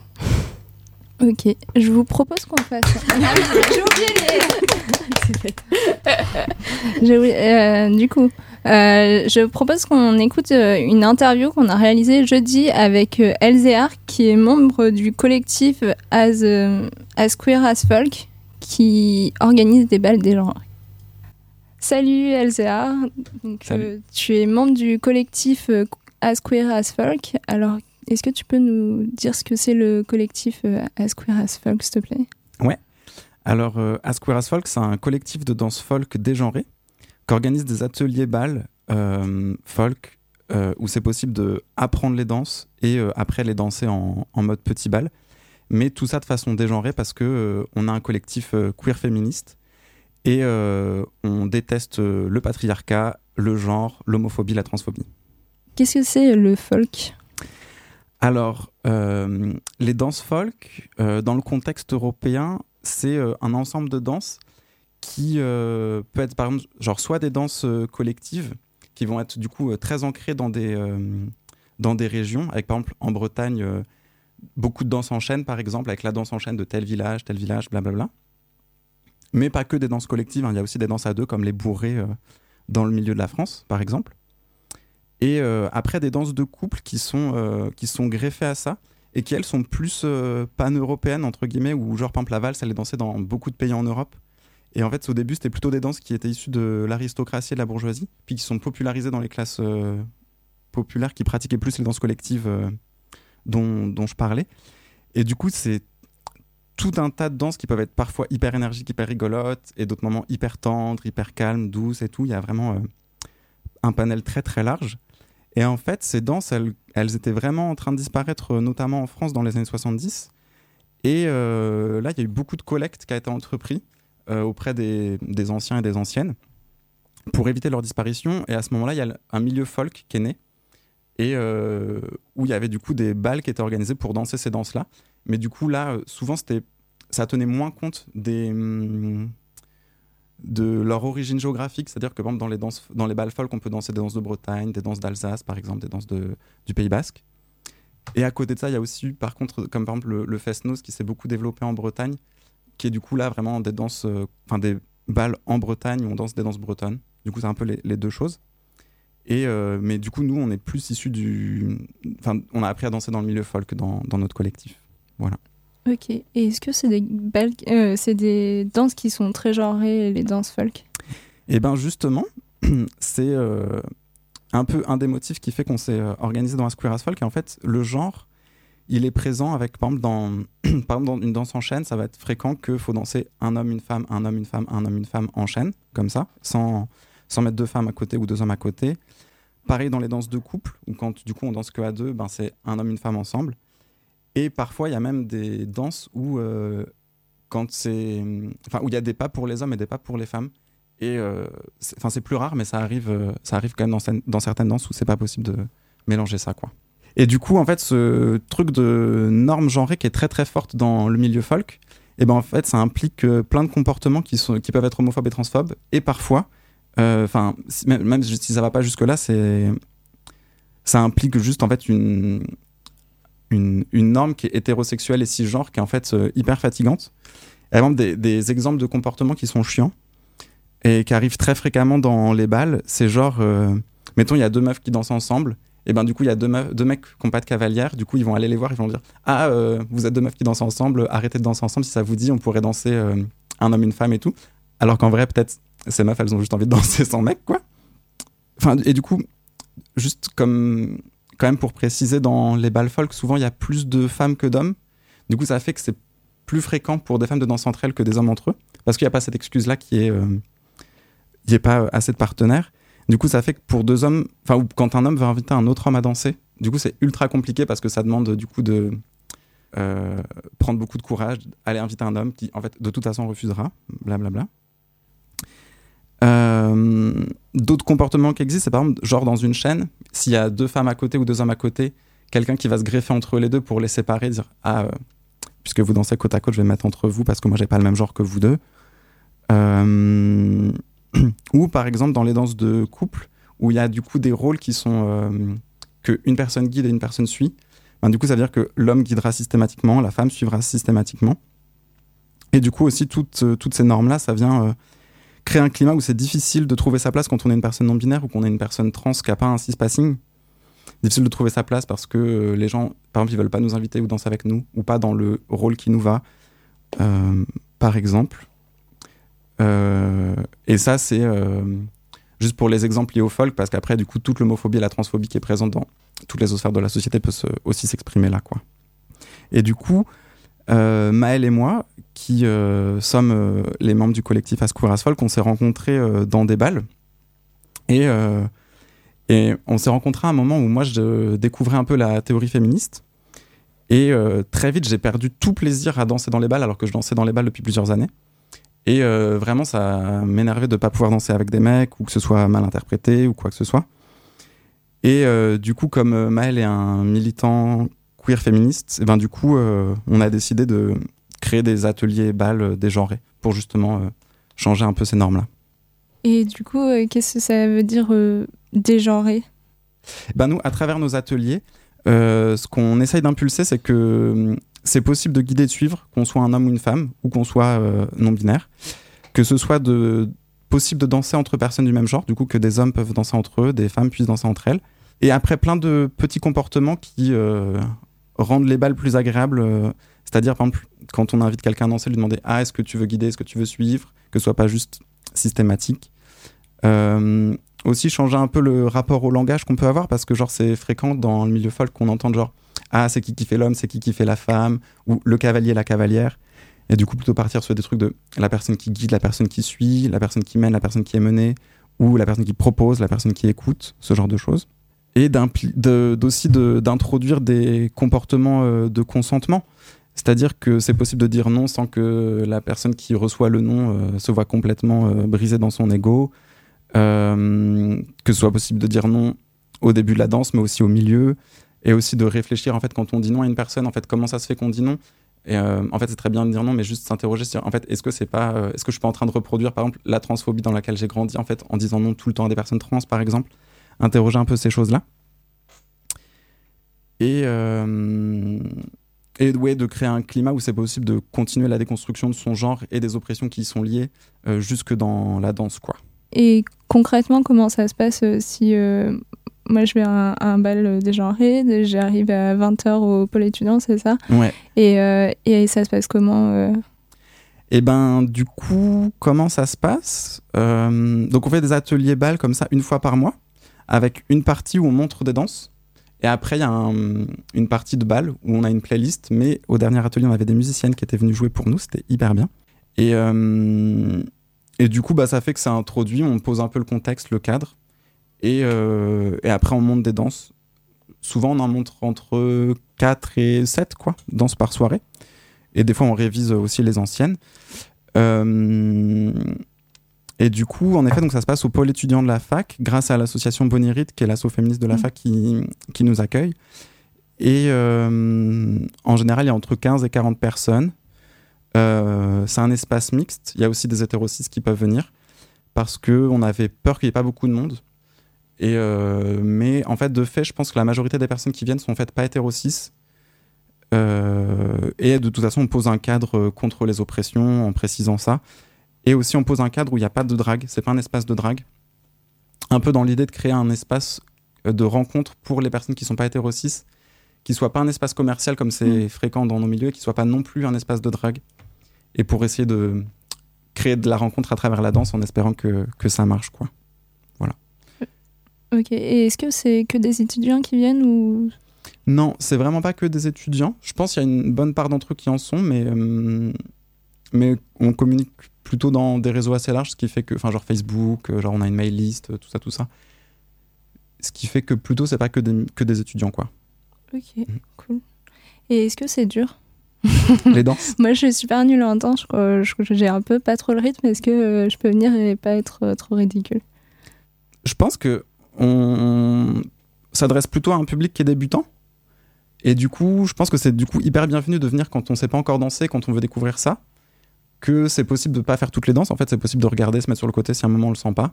Speaker 7: Ok, je vous propose qu'on fasse. Ah j'ai oublié les. J'ai oublié- euh, du coup, euh, je propose qu'on écoute euh, une interview qu'on a réalisée jeudi avec euh, Elzéar, qui est membre du collectif As, euh, As Queer As Folk, qui organise des balles des genres. Salut
Speaker 17: Salut.
Speaker 7: euh, tu es membre du collectif euh, As Queer As Folk. Alors, est-ce que tu peux nous dire ce que c'est le collectif euh, As Queer As Folk, s'il te plaît?
Speaker 17: Ouais. Alors, euh, As Queer As Folk, c'est un collectif de danse folk dégenré qui organise des ateliers balles folk où c'est possible de apprendre les danses et après les danser en, en mode petit bal. Mais tout ça de façon dégenrée parce que euh, on a un collectif euh, queer féministe et euh, on déteste le patriarcat, le genre, l'homophobie, la transphobie.
Speaker 7: Qu'est-ce que c'est le folk?
Speaker 17: Alors, euh, les danses folk, euh, dans le contexte européen, c'est euh, un ensemble de danses qui peut être par exemple genre soit des danses collectives qui vont être du coup très ancrées dans des dans des régions avec par exemple en Bretagne beaucoup de danses en chaîne par exemple avec la danse en chaîne de tel village tel village blablabla mais pas que des danses collectives hein. il y a aussi des danses à deux comme les bourrées euh, dans le milieu de la France par exemple. Et euh, après des danses de couple qui sont euh, qui sont greffées à ça et qui elles sont plus pan-européennes entre guillemets où genre par exemple la valse elle est dansée dans beaucoup de pays en Europe. Et en fait, au début, c'était plutôt des danses qui étaient issues de l'aristocratie et de la bourgeoisie, puis qui sont popularisées dans les classes populaires qui pratiquaient plus les danses collectives dont, je parlais. Et du coup, c'est tout un tas de danses qui peuvent être parfois hyper énergiques, hyper rigolotes, et d'autres moments hyper tendres, hyper calmes, douces et tout. Il y a vraiment euh, un panel très très large. Et en fait, ces danses, elles, étaient vraiment en train de disparaître, notamment en France dans les années 70. Et euh, là, il y a eu beaucoup de collectes qui a été entrepris euh, auprès des, des anciens et des anciennes pour éviter leur disparition. Et à ce moment-là, il y a un milieu folk qui est né et euh, où il y avait du coup des balles qui étaient organisées pour danser ces danses-là. Mais du coup, là, euh, souvent, c'était, ça tenait moins compte hum, de leur origine géographique. C'est-à-dire que, par exemple, dans les, danses, dans les balles folk, on peut danser des danses de Bretagne, des danses d'Alsace, par exemple, des danses de, du Pays Basque. Et à côté de ça, il y a aussi, par contre, comme par exemple le, le qui s'est beaucoup développé en Bretagne, qui est du coup là vraiment des danses, euh, enfin des balles en Bretagne où on danse des danses bretonnes. Du coup, c'est un peu les deux choses. Et euh, mais du coup, nous, on est plus issus du. Enfin, on a appris à danser dans le milieu folk dans, dans notre collectif. Voilà.
Speaker 7: Ok. Et est-ce que c'est des, euh, c'est des danses qui sont très genrées, les danses folk?
Speaker 17: Et ben justement, c'est euh, un peu un des motifs qui fait qu'on s'est organisé dans un Square as Folk. Et en fait, le genre, il est présent avec, par exemple, dans, par exemple, dans une danse en chaîne, ça va être fréquent qu'il faut danser un homme, une femme, un homme, une femme, un homme, une femme en chaîne, comme ça, sans, sans mettre deux femmes à côté ou deux hommes à côté. Pareil dans les danses de couple, où quand du coup on danse que à deux, ben, c'est un homme, une femme ensemble. Et parfois, il y a même des danses où, euh, enfin, il y a des pas pour les hommes et des pas pour les femmes. Et euh, c'est- plus rare, mais ça arrive, euh, ça arrive quand même dans, cer- dans certaines danses où c'est pas possible de mélanger ça, quoi. Et du coup, en fait, ce truc de norme genrée qui est très très forte dans le milieu folk, et ben en fait, ça implique plein de comportements qui sont, qui peuvent être homophobes et transphobes, et parfois, enfin, si- même, si ça va pas jusque là, c'est, ça implique juste en fait une une, norme qui est hétérosexuelle et cisgenre qui est en fait euh, hyper fatigante. Et vraiment des, des exemples de comportements qui sont chiants et qui arrivent très fréquemment dans les balles. C'est genre, euh, mettons, il y a deux meufs qui dansent ensemble. Et ben du coup, il y a deux, meufs, deux mecs qui n'ont pas de cavalière. Du coup, ils vont aller les voir. Ils vont dire Ah, euh, vous êtes deux meufs qui dansent ensemble. Arrêtez de danser ensemble. Si ça vous dit, on pourrait danser euh, un homme, une femme et tout. alors qu'en vrai, peut-être, ces meufs, elles ont juste envie de danser sans mec, quoi. Enfin, et du coup, juste comme, quand même pour préciser, dans les balles folk, souvent, il y a plus de femmes que d'hommes. Du coup, ça fait que c'est plus fréquent pour des femmes de danser entre elles que des hommes entre eux. Parce qu'il n'y a pas cette excuse-là qui est. il n'y a pas assez de partenaires. Du coup, ça fait que pour deux hommes, enfin, quand un homme veut inviter un autre homme à danser, du coup, c'est ultra compliqué parce que ça demande du coup de euh, prendre beaucoup de courage, aller inviter un homme qui, en fait, de toute façon refusera, blablabla. Euh, D'autres comportements qui existent, c'est par exemple, genre dans une chaîne, s'il y a deux femmes à côté ou deux hommes à côté, quelqu'un qui va se greffer entre les deux pour les séparer, dire Ah, euh, puisque vous dansez côte à côte, je vais me mettre entre vous parce que moi, j'ai pas le même genre que vous deux. Euh, ou par exemple, dans les danses de couple, où il y a du coup des rôles qui sont que une personne guide et une personne suit. Ben, du coup, ça veut dire que l'homme guidera systématiquement, la femme suivra systématiquement. Et du coup aussi, toutes, toutes ces normes-là, ça vient créer un climat où c'est difficile de trouver sa place quand on est une personne non binaire ou qu'on est une personne trans qui n'a pas un cis-passing. Difficile de trouver sa place parce que euh, les gens, par exemple, ils veulent pas nous inviter ou danser avec nous ou pas dans le rôle qui nous va, euh, par exemple. Euh, et ça, c'est juste pour les exemples liés au folk, parce qu'après, du coup, toute l'homophobie et la transphobie qui est présente dans toutes les sphères de la société peut aussi s'exprimer là, quoi. Et du coup, euh, Maël et moi, qui euh, sommes euh, les membres du collectif As Queer As Folk, on s'est rencontrés euh, dans des balles. Et, et on s'est rencontrés à un moment où moi, je découvrais un peu la théorie féministe. Et très vite, j'ai perdu tout plaisir à danser dans les balles, alors que je dansais dans les balles depuis plusieurs années. Et vraiment, ça m'énervait de ne pas pouvoir danser avec des mecs, ou que ce soit mal interprété, ou quoi que ce soit. Et du coup, comme Maël est un militant queer féministe, eh ben, du coup, euh, on a décidé de créer des ateliers balles euh, dégenrés pour justement euh, changer un peu ces normes-là.
Speaker 7: Et du coup, qu'est-ce que ça veut dire dégenrer?
Speaker 17: Ben nous, à travers nos ateliers, euh, ce qu'on essaye d'impulser, c'est que hum, c'est possible de guider et de suivre, qu'on soit un homme ou une femme, ou qu'on soit euh, non-binaire, que ce soit de, possible de danser entre personnes du même genre, du coup que des hommes peuvent danser entre eux, des femmes puissent danser entre elles. Et après, plein de petits comportements qui euh, rendent les balles plus agréables. euh, C'est-à-dire, par exemple, quand on invite quelqu'un à danser, lui demander Ah, est-ce que tu veux guider, est-ce que tu veux suivre Que ce soit pas juste systématique. Euh, aussi changer un peu le rapport au langage qu'on peut avoir parce que genre c'est fréquent dans le milieu folk qu'on entende genre ah c'est qui qui fait l'homme c'est qui qui fait la femme ou le cavalier la cavalière et du coup plutôt partir sur des trucs de la personne qui guide la personne qui suit la personne qui mène la personne qui est menée ou la personne qui propose la personne qui écoute ce genre de choses et d'aussi d'introduire des comportements euh, de consentement. C'est-à-dire que c'est possible de dire non sans que la personne qui reçoit le non euh, se voit complètement euh, brisée dans son ego. Que ce soit possible de dire non au début de la danse, mais aussi au milieu, et aussi de réfléchir en fait quand on dit non à une personne, en fait comment ça se fait qu'on dit non? En fait, c'est très bien de dire non, mais juste s'interroger sur en fait est-ce que c'est pas, est-ce que je suis pas en train de reproduire par exemple la transphobie dans laquelle j'ai grandi en fait en disant non tout le temps à des personnes trans par exemple, interroger un peu ces choses là. Et euh, et ouais, de créer un climat où c'est possible de continuer la déconstruction de son genre et des oppressions qui y sont liées euh, jusque dans la danse quoi.
Speaker 7: Et concrètement, comment ça se passe euh, si euh, moi je vais à un, à un bal dégenré, j'arrive à 20h au pôle étudiant, c'est ça?
Speaker 17: Ouais.
Speaker 7: et, et ça se passe comment
Speaker 17: Et ben, du coup, comment ça se passe? Euh, Donc, on fait des ateliers balles comme ça une fois par mois, avec une partie où on montre des danses. Et après, il y a un- une partie de bal où on a une playlist. Mais au dernier atelier, on avait des musiciennes qui étaient venues jouer pour nous. C'était hyper bien. Et, euh, et du coup, bah, ça fait que ça introduit, on pose un peu le contexte, le cadre. Et, euh, et après, on monte des danses. Souvent, on en montre entre 4 et 7, quoi, danses par soirée. Et des fois, on révise aussi les anciennes. Euh, et du coup, en effet, donc ça se passe au pôle étudiant de la fac, grâce à l'association Bonirite, qui est l'asso féministe de la
Speaker 7: Mm.
Speaker 17: fac qui, qui nous accueille. Et euh, en général, il y a entre 15 et 40 personnes. Euh, c'est un espace mixte. Il y a aussi des hétérocis qui peuvent venir parce qu'on avait peur qu'il n'y ait pas beaucoup de monde. Et euh, mais en fait, de fait, je pense que la majorité des personnes qui viennent sont en fait pas hétérocis. Euh, et de toute façon, on pose un cadre contre les oppressions en précisant ça. Et aussi, on pose un cadre où il n'y a pas de drague. C'est pas un espace de drague. Un peu dans l'idée de créer un espace euh, de rencontre pour les personnes qui sont pas hétérocis, qui soit pas un espace commercial comme c'est fréquent dans nos milieux, et qui soit pas non plus un espace de drague. Et pour essayer de créer de la rencontre à travers la danse en espérant que, que ça marche. Quoi. Voilà.
Speaker 7: Ok, et est-ce que c'est que des étudiants qui viennent ou?
Speaker 17: Non, c'est vraiment pas que des étudiants. Je pense qu'il y a une bonne part d'entre eux qui en sont, mais, euh, mais on communique plutôt dans des réseaux assez larges, ce qui fait que, enfin, genre Facebook, euh, genre on a une mail list, euh, tout ça, tout ça. Ce qui fait que plutôt c'est pas que des, que des étudiants, quoi.
Speaker 7: Ok, cool. Et est-ce que c'est dur?
Speaker 17: Les danses?
Speaker 7: Moi, je suis super nulle en danse. Je crois, j'ai un peu pas trop le rythme. Est-ce que euh, je peux venir et pas être euh, trop ridicule?
Speaker 17: Je pense que on s'adresse plutôt à un public qui est débutant. Et du coup, je pense que c'est du coup hyper bienvenu de venir quand on sait pas encore danser, quand on veut découvrir ça. Que c'est possible de pas faire toutes les danses. En fait, c'est possible de regarder, se mettre sur le côté si à un moment on le sent pas.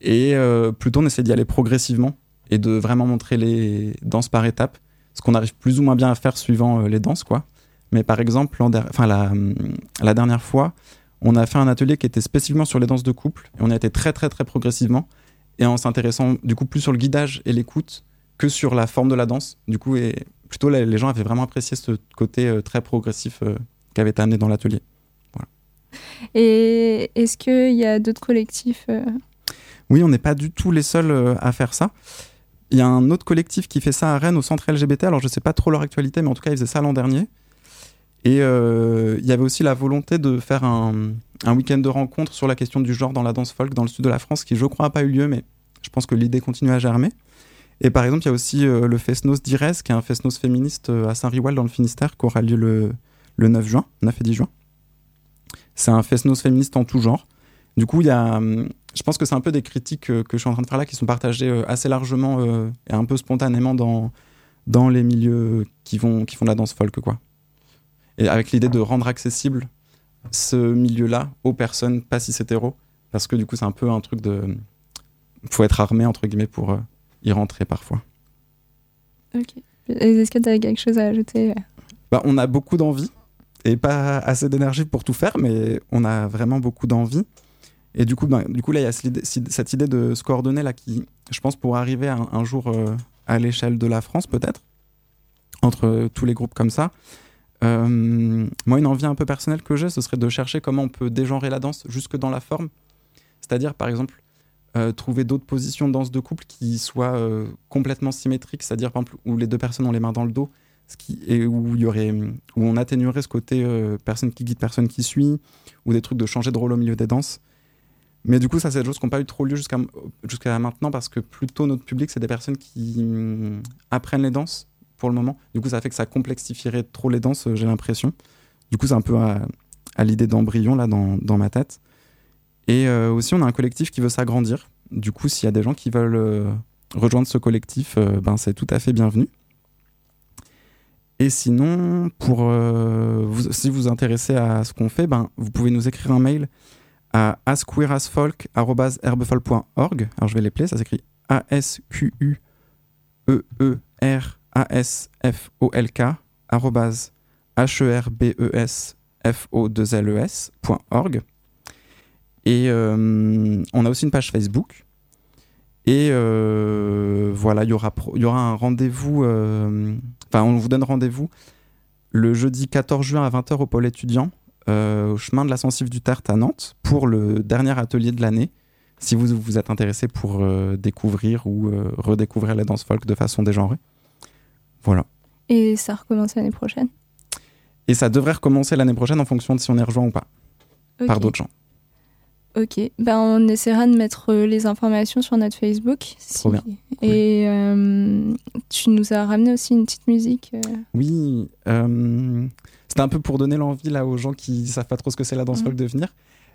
Speaker 17: Et euh, plutôt on essaie d'y aller progressivement et de vraiment montrer les danses par étapes. Ce qu'on arrive plus ou moins bien à faire suivant euh, les danses, quoi. Mais par exemple, enfin, la, la dernière fois, on a fait un atelier qui était spécifiquement sur les danses de couple. Et on a été très, très, très progressivement. Et en s'intéressant du coup plus sur le guidage et l'écoute que sur la forme de la danse. Du coup, et plutôt les gens avaient vraiment apprécié ce côté euh, très progressif qui avait été amené dans l'atelier.
Speaker 7: Et est-ce qu'il y a d'autres collectifs euh,
Speaker 17: Oui, on n'est pas du tout les seuls euh, à faire ça. Il y a un autre collectif qui fait ça à Rennes au centre LGBT. Alors, je sais pas trop leur actualité, mais en tout cas, ils faisaient ça l'an dernier. Et euh, il y avait aussi la volonté de faire un, week-end de rencontre sur la question du genre dans la danse folk dans le sud de la France, qui, je crois, n'a pas eu lieu, mais je pense que l'idée continue à germer. Et par exemple, il y a aussi euh, le Fesnos d'Ires, qui est un Fesnos féministe à Saint-Riwal dans le Finistère, qui aura lieu le, le 9 juin, 9 et 10 juin. C'est un Fesnos féministe en tout genre. Du coup, il y a, hum, je pense que c'est un peu des critiques euh, que je suis en train de faire là qui sont partagées euh, assez largement euh, et un peu spontanément dans, dans les milieux qui, vont, qui font de la danse folk. Quoi. Et avec l'idée de rendre accessible ce milieu-là aux personnes pas cis hétéros. Parce que du coup, c'est un peu un truc de. faut être armé, entre guillemets, pour y rentrer parfois.
Speaker 7: Ok. Est-ce que tu as quelque chose à ajouter?
Speaker 17: Bah, on a beaucoup d'envie et pas assez d'énergie pour tout faire, mais on a vraiment beaucoup d'envie. Et du coup, ben, du coup là, il y a cette idée, de se coordonner là qui, je pense, pour arriver un, jour euh, à l'échelle de la France, peut-être, entre tous les groupes comme ça. Euh, moi, une envie un peu personnelle que j'ai, ce serait de chercher comment on peut dégenrer la danse jusque dans la forme. C'est-à-dire, par exemple, euh, trouver d'autres positions de danse de couple qui soient complètement symétriques, c'est-à-dire, par exemple, où les deux personnes ont les mains dans le dos, où, on atténuerait ce côté euh, personne qui guide, personne qui suit, ou des trucs de changer de rôle au milieu des danses. Mais du coup, ça, c'est des choses qui n'ont pas eu trop lieu jusqu'à maintenant parce que plutôt notre public, c'est des personnes qui hum, apprennent les danses pour le moment. Du coup, ça fait que ça complexifierait trop les danses, j'ai l'impression. Du coup, c'est un peu à, l'idée d'embryon là dans, ma tête. Et euh, aussi, on a un collectif qui veut s'agrandir. Du coup, s'il y a des gens qui veulent euh, rejoindre ce collectif, ben, c'est tout à fait bienvenu. Et sinon, pour, euh, si vous vous intéressez à ce qu'on fait, ben, vous pouvez nous écrire un mail à asqueerasfolk.org. Alors je vais l'épeler, ça s'écrit E A-S-Q-U-E-E-R-A-S-F-O-L-K arrobase H-E-R-B-E-S-F-O-2-L-E-S.org. Et euh, on a aussi une page Facebook. Et euh, voilà, il y aura, pro- il y aura un rendez-vous. euh, Enfin, on vous donne rendez-vous le jeudi 14 juin à 20h au pôle étudiant, euh, au chemin de la Sensive du Tertre à Nantes, pour le dernier atelier de l'année. Si vous vous êtes intéressé pour euh, découvrir ou euh, redécouvrir la danse folk de façon dégenrée. Voilà.
Speaker 7: Et ça recommence l'année prochaine?
Speaker 17: Et ça devrait recommencer l'année prochaine en fonction de si on est rejoint ou pas par d'autres gens.
Speaker 7: Ok, ben on essaiera de mettre euh, les informations sur notre Facebook. si-
Speaker 17: Trop bien.
Speaker 7: Et euh, tu nous as ramené aussi une petite musique. euh.
Speaker 17: Oui, euh, c'était un peu pour donner l'envie là aux gens qui savent pas trop ce que c'est la danse
Speaker 7: Mhm.
Speaker 17: folk de venir.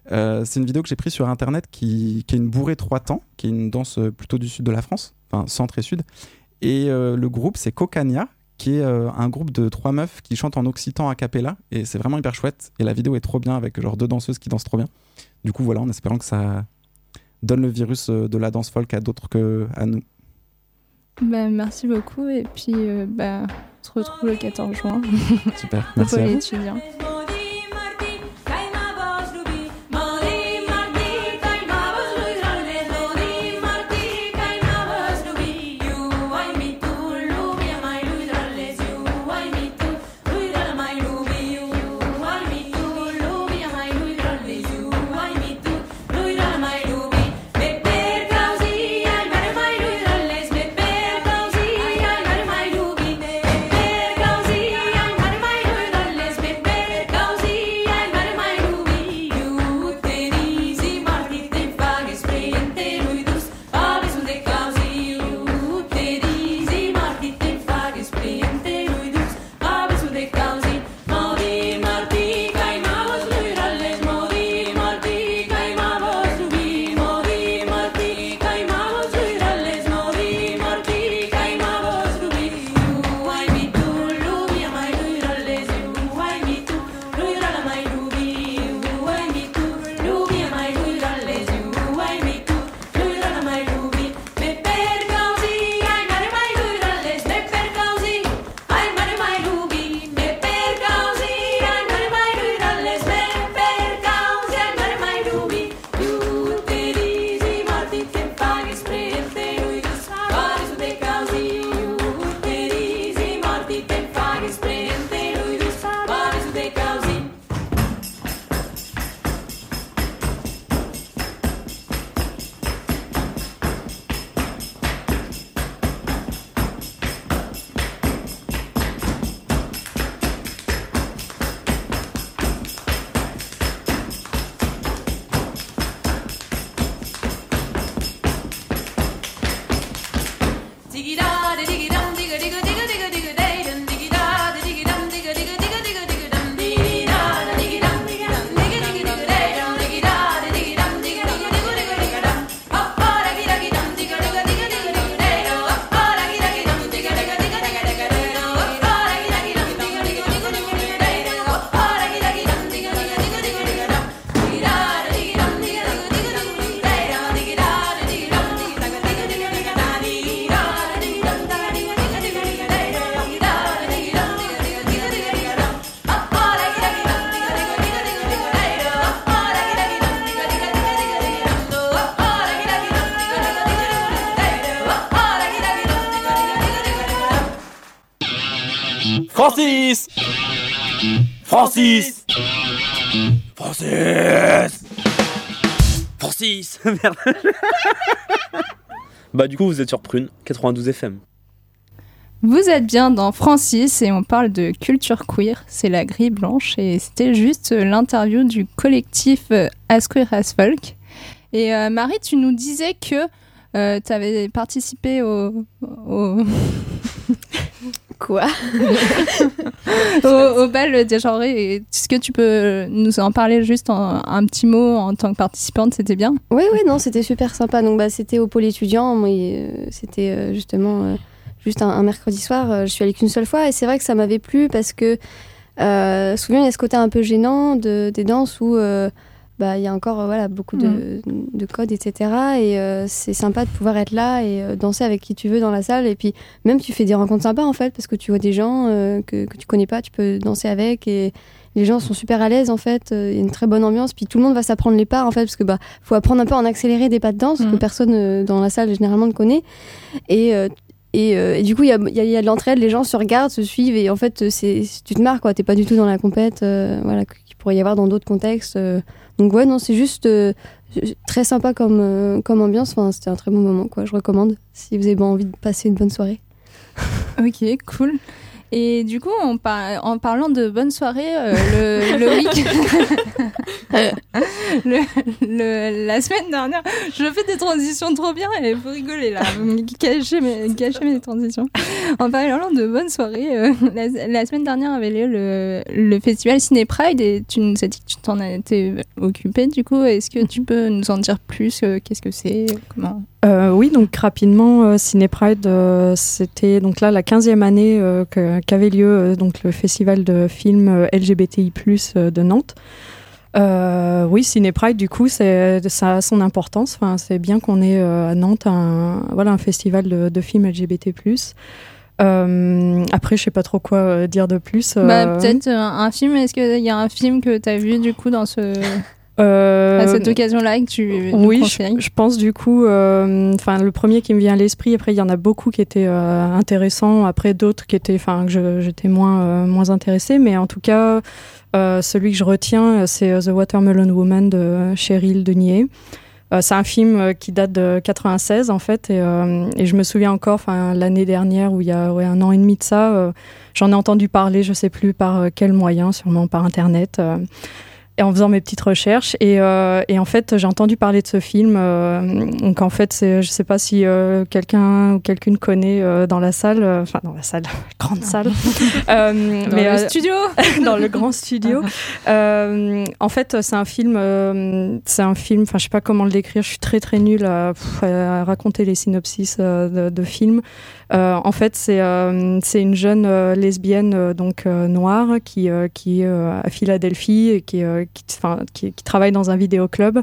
Speaker 17: C'est une vidéo que j'ai prise sur internet qui, qui est une bourrée trois temps, qui est une danse plutôt du sud de la France, enfin centre et sud. Et le groupe c'est Cocania, qui est euh, un groupe de trois meufs qui chantent en occitan a cappella, et c'est vraiment hyper chouette. Et la vidéo est trop bien avec genre deux danseuses qui dansent trop bien. Du coup voilà, en espérant que ça donne le virus euh, de la danse folk à d'autres que à nous.
Speaker 7: Ben, merci beaucoup. Et puis, euh, ben, on se retrouve le 14 juin.
Speaker 17: Super, merci.
Speaker 5: Bah du coup vous êtes sur Prune, 92 FM.
Speaker 7: Vous êtes bien dans Francis et on parle de culture queer, c'est la grille blanche et c'était juste l'interview du collectif euh, As Queer As Folk. Et euh, Marie, tu nous disais que tu avais participé au...
Speaker 14: Quoi
Speaker 7: au, au bal des genres. Est-ce que tu peux nous en parler juste en, un petit mot en tant que participante C'était bien
Speaker 14: Oui, oui, non, c'était super sympa. Donc, bah, c'était au pôle étudiant. Euh, c'était euh, justement euh, juste un, un mercredi soir. Je suis allée qu'une seule fois et c'est vrai que ça m'avait plu parce que euh, souvent il y a ce côté un peu gênant de, des danses où euh, bah, il y a encore euh, voilà, beaucoup de, de codes, etc. Et euh, c'est sympa de pouvoir être là et euh, danser avec qui tu veux dans la salle. Et puis même tu fais des rencontres sympas en fait parce que tu vois des gens euh, que, que tu connais pas, tu peux danser avec et les gens sont super à l'aise en fait. Il y a une très bonne ambiance. Puis tout le monde va s'apprendre les pas en fait parce que bah faut apprendre un peu en accéléré des pas de danse que personne euh, dans la salle généralement ne connaît. Et et, euh, et du coup, il y a, de l'entraide, les gens se regardent, se suivent, et en fait, tu te marres, quoi. T'es pas du tout dans la compète, euh, voilà, qu'il pourrait y avoir dans d'autres contextes. euh. Donc, ouais, non, c'est juste euh, très sympa comme, comme ambiance. Enfin, c'était un très bon moment, quoi. Je recommande si vous avez envie de passer une bonne soirée.
Speaker 7: Ok, cool. Et du coup, en, par- en parlant de bonne soirée, euh, le, le week- le, le- la semaine dernière, je fais des transitions trop bien et vous rigolez là, gâchez mes, transitions. En parlant de bonne soirée, euh, la, la semaine dernière avait lieu le, le festival Ciné Pride et tu nous as dit que tu t'en étais occupée du coup. Est-ce que tu peux nous en dire plus euh, Qu'est-ce que c'est Comment
Speaker 15: Euh, oui, donc rapidement, euh, Ciné Pride, euh, c'était donc là la 15e année qu'avait lieu donc le festival de films LGBTI+ de Nantes. Oui, Ciné Pride, du coup, c'est ça a son importance. Enfin, c'est bien qu'on ait à Nantes un voilà un festival de, de films LGBT+. Euh, après, je sais pas trop quoi dire de plus.
Speaker 7: Bah, Peut-être un, un film. Est-ce qu'il y a un film que tu as vu du coup dans ce.
Speaker 15: Euh,
Speaker 7: à cette occasion-là que tu
Speaker 15: oui, je, je pense du coup, euh, enfin le premier qui me vient à l'esprit. Après, il y en a beaucoup qui étaient euh, intéressants. Après, d'autres qui étaient, enfin que j'étais moins euh, moins intéressée. Mais en tout cas, euh, celui que je retiens, c'est The Watermelon Woman de Cheryl Denier. C'est un film qui date de 96 en fait et, euh, et je me souviens encore enfin l'année dernière où il y a ouais, un an et demi de ça euh, j'en ai entendu parler je sais plus par quel moyen sûrement par internet euh, et en faisant mes petites recherches. Et, euh, et en fait, j'ai entendu parler de ce film. euh, donc en fait, je sais pas si euh, quelqu'un ou quelqu'une connaît dans la salle, enfin dans la salle, grande salle, Euh,
Speaker 7: Dans le studio.
Speaker 15: dans le grand studio. Euh, en fait, c'est un film, c'est un film. Enfin, je sais pas comment le décrire. Je suis très très nulle à, raconter les synopsis de, de films. Euh, en fait, c'est euh, une jeune euh, lesbienne donc noire qui qui est à Philadelphie et qui, qui, qui qui travaille dans un vidéoclub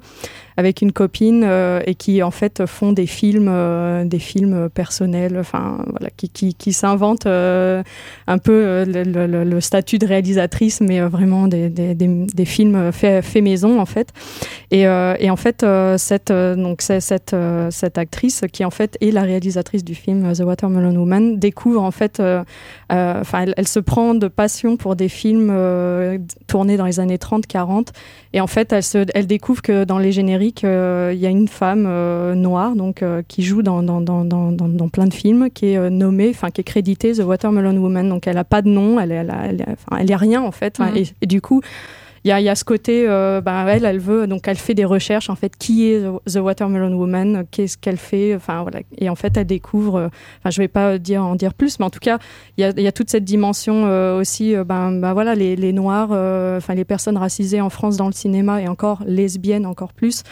Speaker 15: avec une copine euh, et qui en fait font des films euh, des films personnels enfin voilà qui qui, qui s'inventent euh, un peu le, statut de réalisatrice mais vraiment des, des, des, films faits fait maison en fait. Et, et en fait cette donc c'est cette cette actrice qui en fait est la réalisatrice du film The Watermelon Woman découvre en fait enfin elle, se prend de passion pour des films tournés dans les années 30 40 et en fait elle se elle découvre que dans les génériques euh, il y a une femme euh, noire donc euh, qui joue dans dans, dans, dans, dans dans plein de films qui est nommée enfin qui est créditée The Watermelon Woman. Donc elle a pas de nom elle est elle, a- elle, a- enfin, elle est rien en fait et, et du coup il y a, ce côté, euh, ben, elle, elle veut, donc elle fait des recherches, en fait, qui est The- Watermelon Woman, qu'est-ce qu'elle fait, enfin voilà. Et en fait, elle découvre, euh, enfin, je vais pas dire, en dire plus, mais en tout cas, il y a, toute cette dimension euh, aussi, ben, ben voilà, les, les Noirs, enfin, les personnes racisées en France dans le cinéma et encore lesbiennes encore plus.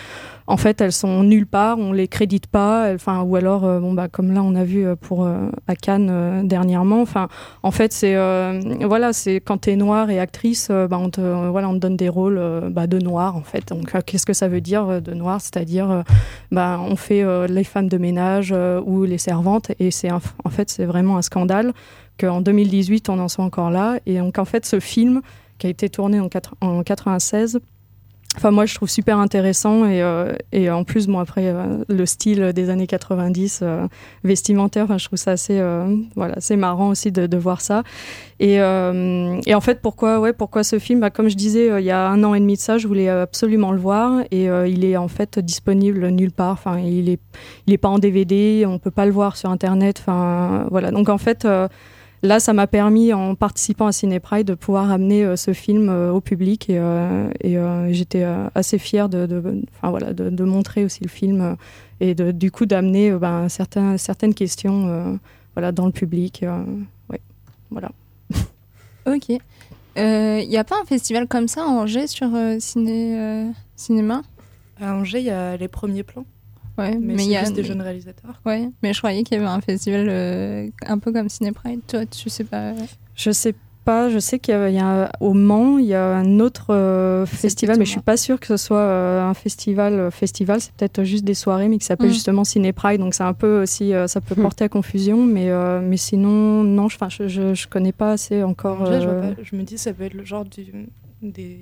Speaker 15: En fait, elles sont nulle part, on les crédite pas, enfin, ou alors, bon, bah, comme là, on a vu pour euh, à Cannes dernièrement. Enfin, en fait, c'est voilà, c'est quand t'es noire et actrice, bah, on te voilà, des rôles euh, bah, de noir en fait. Donc, euh, qu'est-ce que ça veut dire euh, de noir? C'est-à-dire, bah, on fait les femmes de ménage ou les servantes, et c'est en fait, c'est vraiment un scandale qu'en 2018 on en soit encore là. Et donc, en fait, ce film qui a été tourné en, quatre- en 96 Enfin, moi, je trouve super intéressant et, euh, et en plus, bon, après, euh, le style des années 90 euh, vestimentaire, enfin, je trouve ça assez, euh, voilà, c'est marrant aussi de, de voir ça. Et, euh, et en fait, pourquoi, ouais, pourquoi ce film? Bah, Comme je disais, il y a un an et demi de ça, je voulais absolument le voir et il est en fait disponible nulle part. Enfin, il est, il est pas en DVD, on peut pas le voir sur Internet. Enfin, voilà. Donc en fait. Là, ça m'a permis, en participant à Ciné Pride, de pouvoir amener euh, ce film euh, au public et, euh, et, euh, j'étais euh, assez fière de, de, enfin, voilà, de, de montrer aussi le film euh, et de, du coup d'amener euh, ben, certains, certaines questions euh, voilà, dans le public. euh, ouais, voilà.
Speaker 7: Ok. Il n'y a pas un festival comme ça à Angers sur euh, ciné, euh, cinéma?
Speaker 12: À Angers, il y a les premiers plans.
Speaker 7: Ouais,
Speaker 12: Mais
Speaker 7: mais
Speaker 12: c'est
Speaker 7: il y a
Speaker 12: juste des jeunes réalisateurs.
Speaker 7: Ouais, mais je croyais qu'il y avait un festival euh, un peu comme Ciné Pride. Toi, tu sais pas.
Speaker 15: Je sais pas, je sais qu'il y a, il y a- au Mans, il y a un autre euh, festival, mais je suis pas sûre que ce soit euh, un festival. euh, festival, c'est peut-être juste des soirées, mais qui s'appelle
Speaker 7: Mm.
Speaker 15: justement Ciné Pride, donc c'est un peu aussi, euh, ça peut porter à confusion, mais, euh, mais sinon, non, je, je, je, je connais pas assez encore.
Speaker 12: Je, vois
Speaker 15: euh,
Speaker 12: pas. Je me dis, ça peut être le genre du, des,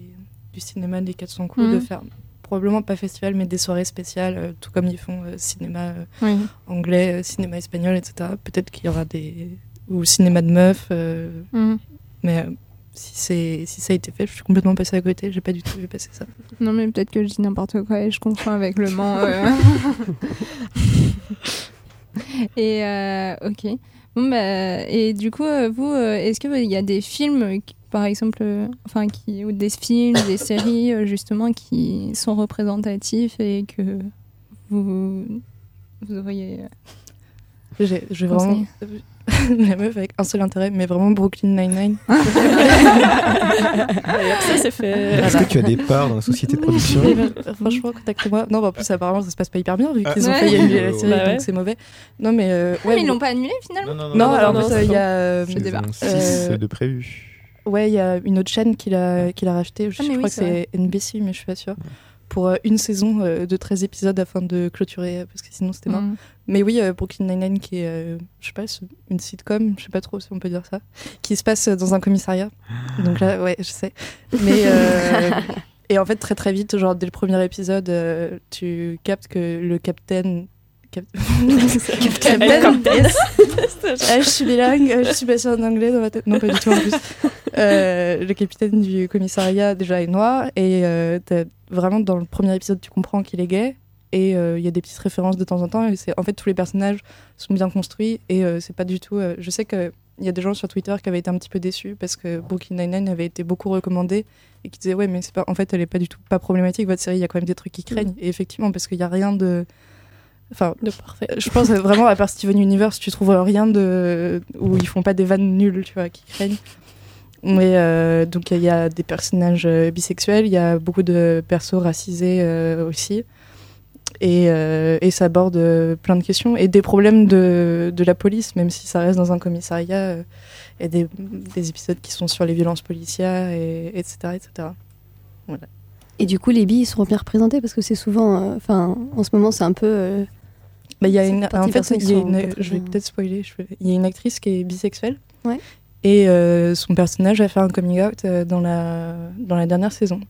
Speaker 12: du cinéma des 400 coups
Speaker 15: Mhm.
Speaker 12: de faire probablement pas festival, mais des soirées spéciales, euh, tout comme ils font euh, cinéma euh,
Speaker 7: Oui.
Speaker 12: anglais, cinéma espagnol, etc. Peut-être qu'il y aura des. ou cinéma de meufs.
Speaker 7: Mhm.
Speaker 12: Mais si, c'est si ça a été fait, je suis complètement passée à côté, j'ai pas du tout vu passer ça.
Speaker 7: Non, mais peut-être que je dis n'importe quoi et je confonds avec le Mans. et ok. Bon, bah, et du coup, vous, est-ce qu'il y a des films, par exemple, euh, enfin, qui, ou des films, des séries, euh, justement, qui sont représentatifs et que vous, vous auriez. euh,
Speaker 12: J'ai vraiment. La meuf avec un seul intérêt, mais vraiment Brooklyn Nine-Nine.
Speaker 13: ça, c'est fait.
Speaker 1: Est-ce que tu as des parts dans la société de production
Speaker 12: Franchement, contactez-moi. Non, bah, en plus, apparemment, ça se passe pas hyper bien vu
Speaker 1: Ah.
Speaker 12: qu'ils ont
Speaker 7: Ouais.
Speaker 12: fait annuler la série,
Speaker 1: ouais.
Speaker 12: donc c'est mauvais. Non, mais. euh,
Speaker 7: Ah,
Speaker 12: ouais,
Speaker 7: mais ils
Speaker 12: bon-
Speaker 7: l'ont pas annulé finalement
Speaker 1: Non,
Speaker 12: Non, alors
Speaker 1: non,
Speaker 12: en fait,
Speaker 1: non,
Speaker 12: euh, il y a. euh,
Speaker 7: Je débarque.
Speaker 1: Saison six
Speaker 12: euh,
Speaker 1: de prévu.
Speaker 12: Ouais, il y a une autre chaîne qui l'a qui l'a racheté. Je,
Speaker 7: Ah, mais
Speaker 12: je
Speaker 7: oui,
Speaker 12: crois
Speaker 7: c'est
Speaker 12: que c'est NBC, mais je suis pas sûre. Pour euh, une saison euh, de 13 épisodes afin de clôturer, euh, parce que sinon c'était mort.
Speaker 7: Mm.
Speaker 12: Mais oui, euh, Brooklyn Nine-Nine, qui est, euh, je sais pas, une sitcom, je sais pas trop si on peut dire ça, qui se passe dans un commissariat. Donc là, ouais, je sais. Mais. euh, et en fait, très très vite, genre dès le premier épisode, euh, tu captes que le capitaine. Cap... capitaine, yes. Ah, je suis bilingue, je suis passée en anglais dans ma tête. Non, pas du tout en plus. Euh, le capitaine du commissariat déjà est noir et euh, vraiment dans le premier épisode tu comprends qu'il est gay et euh, il y a des petites références de temps en temps et en fait tous les personnages sont bien construits et c'est pas du tout. je sais que il y a des gens sur Twitter qui avaient été un petit peu déçus parce que Brooklyn Nine-Nine avait été beaucoup recommandé et qui disaient ouais mais c'est pas en fait elle est pas du tout pas problématique votre série il y a quand même des trucs qui craignent et effectivement parce qu'il y a rien de enfin
Speaker 13: de parfait
Speaker 12: je pense vraiment à part Steven Universe tu trouves rien de où ils font pas des vannes nulles tu vois qui craignent mais euh, donc il y a des personnages euh, bisexuels il y a beaucoup de persos racisés euh, aussi et, euh, et ça aborde euh, plein de questions et des problèmes de, de la police, même si ça reste dans un commissariat, euh, et des, des épisodes qui sont sur les violences policières, et, etc. etc. Voilà.
Speaker 14: Et du coup, les billes sont bien représentées parce que c'est souvent. euh, Enfin, en ce moment, c'est un peu. euh,
Speaker 12: Bah, il y a une, en fait, y a une- je vais peut-être spoiler. Il y a une actrice qui est bisexuelle.
Speaker 14: Ouais.
Speaker 12: Et euh, son personnage a fait un coming out euh, dans la, dans la dernière saison.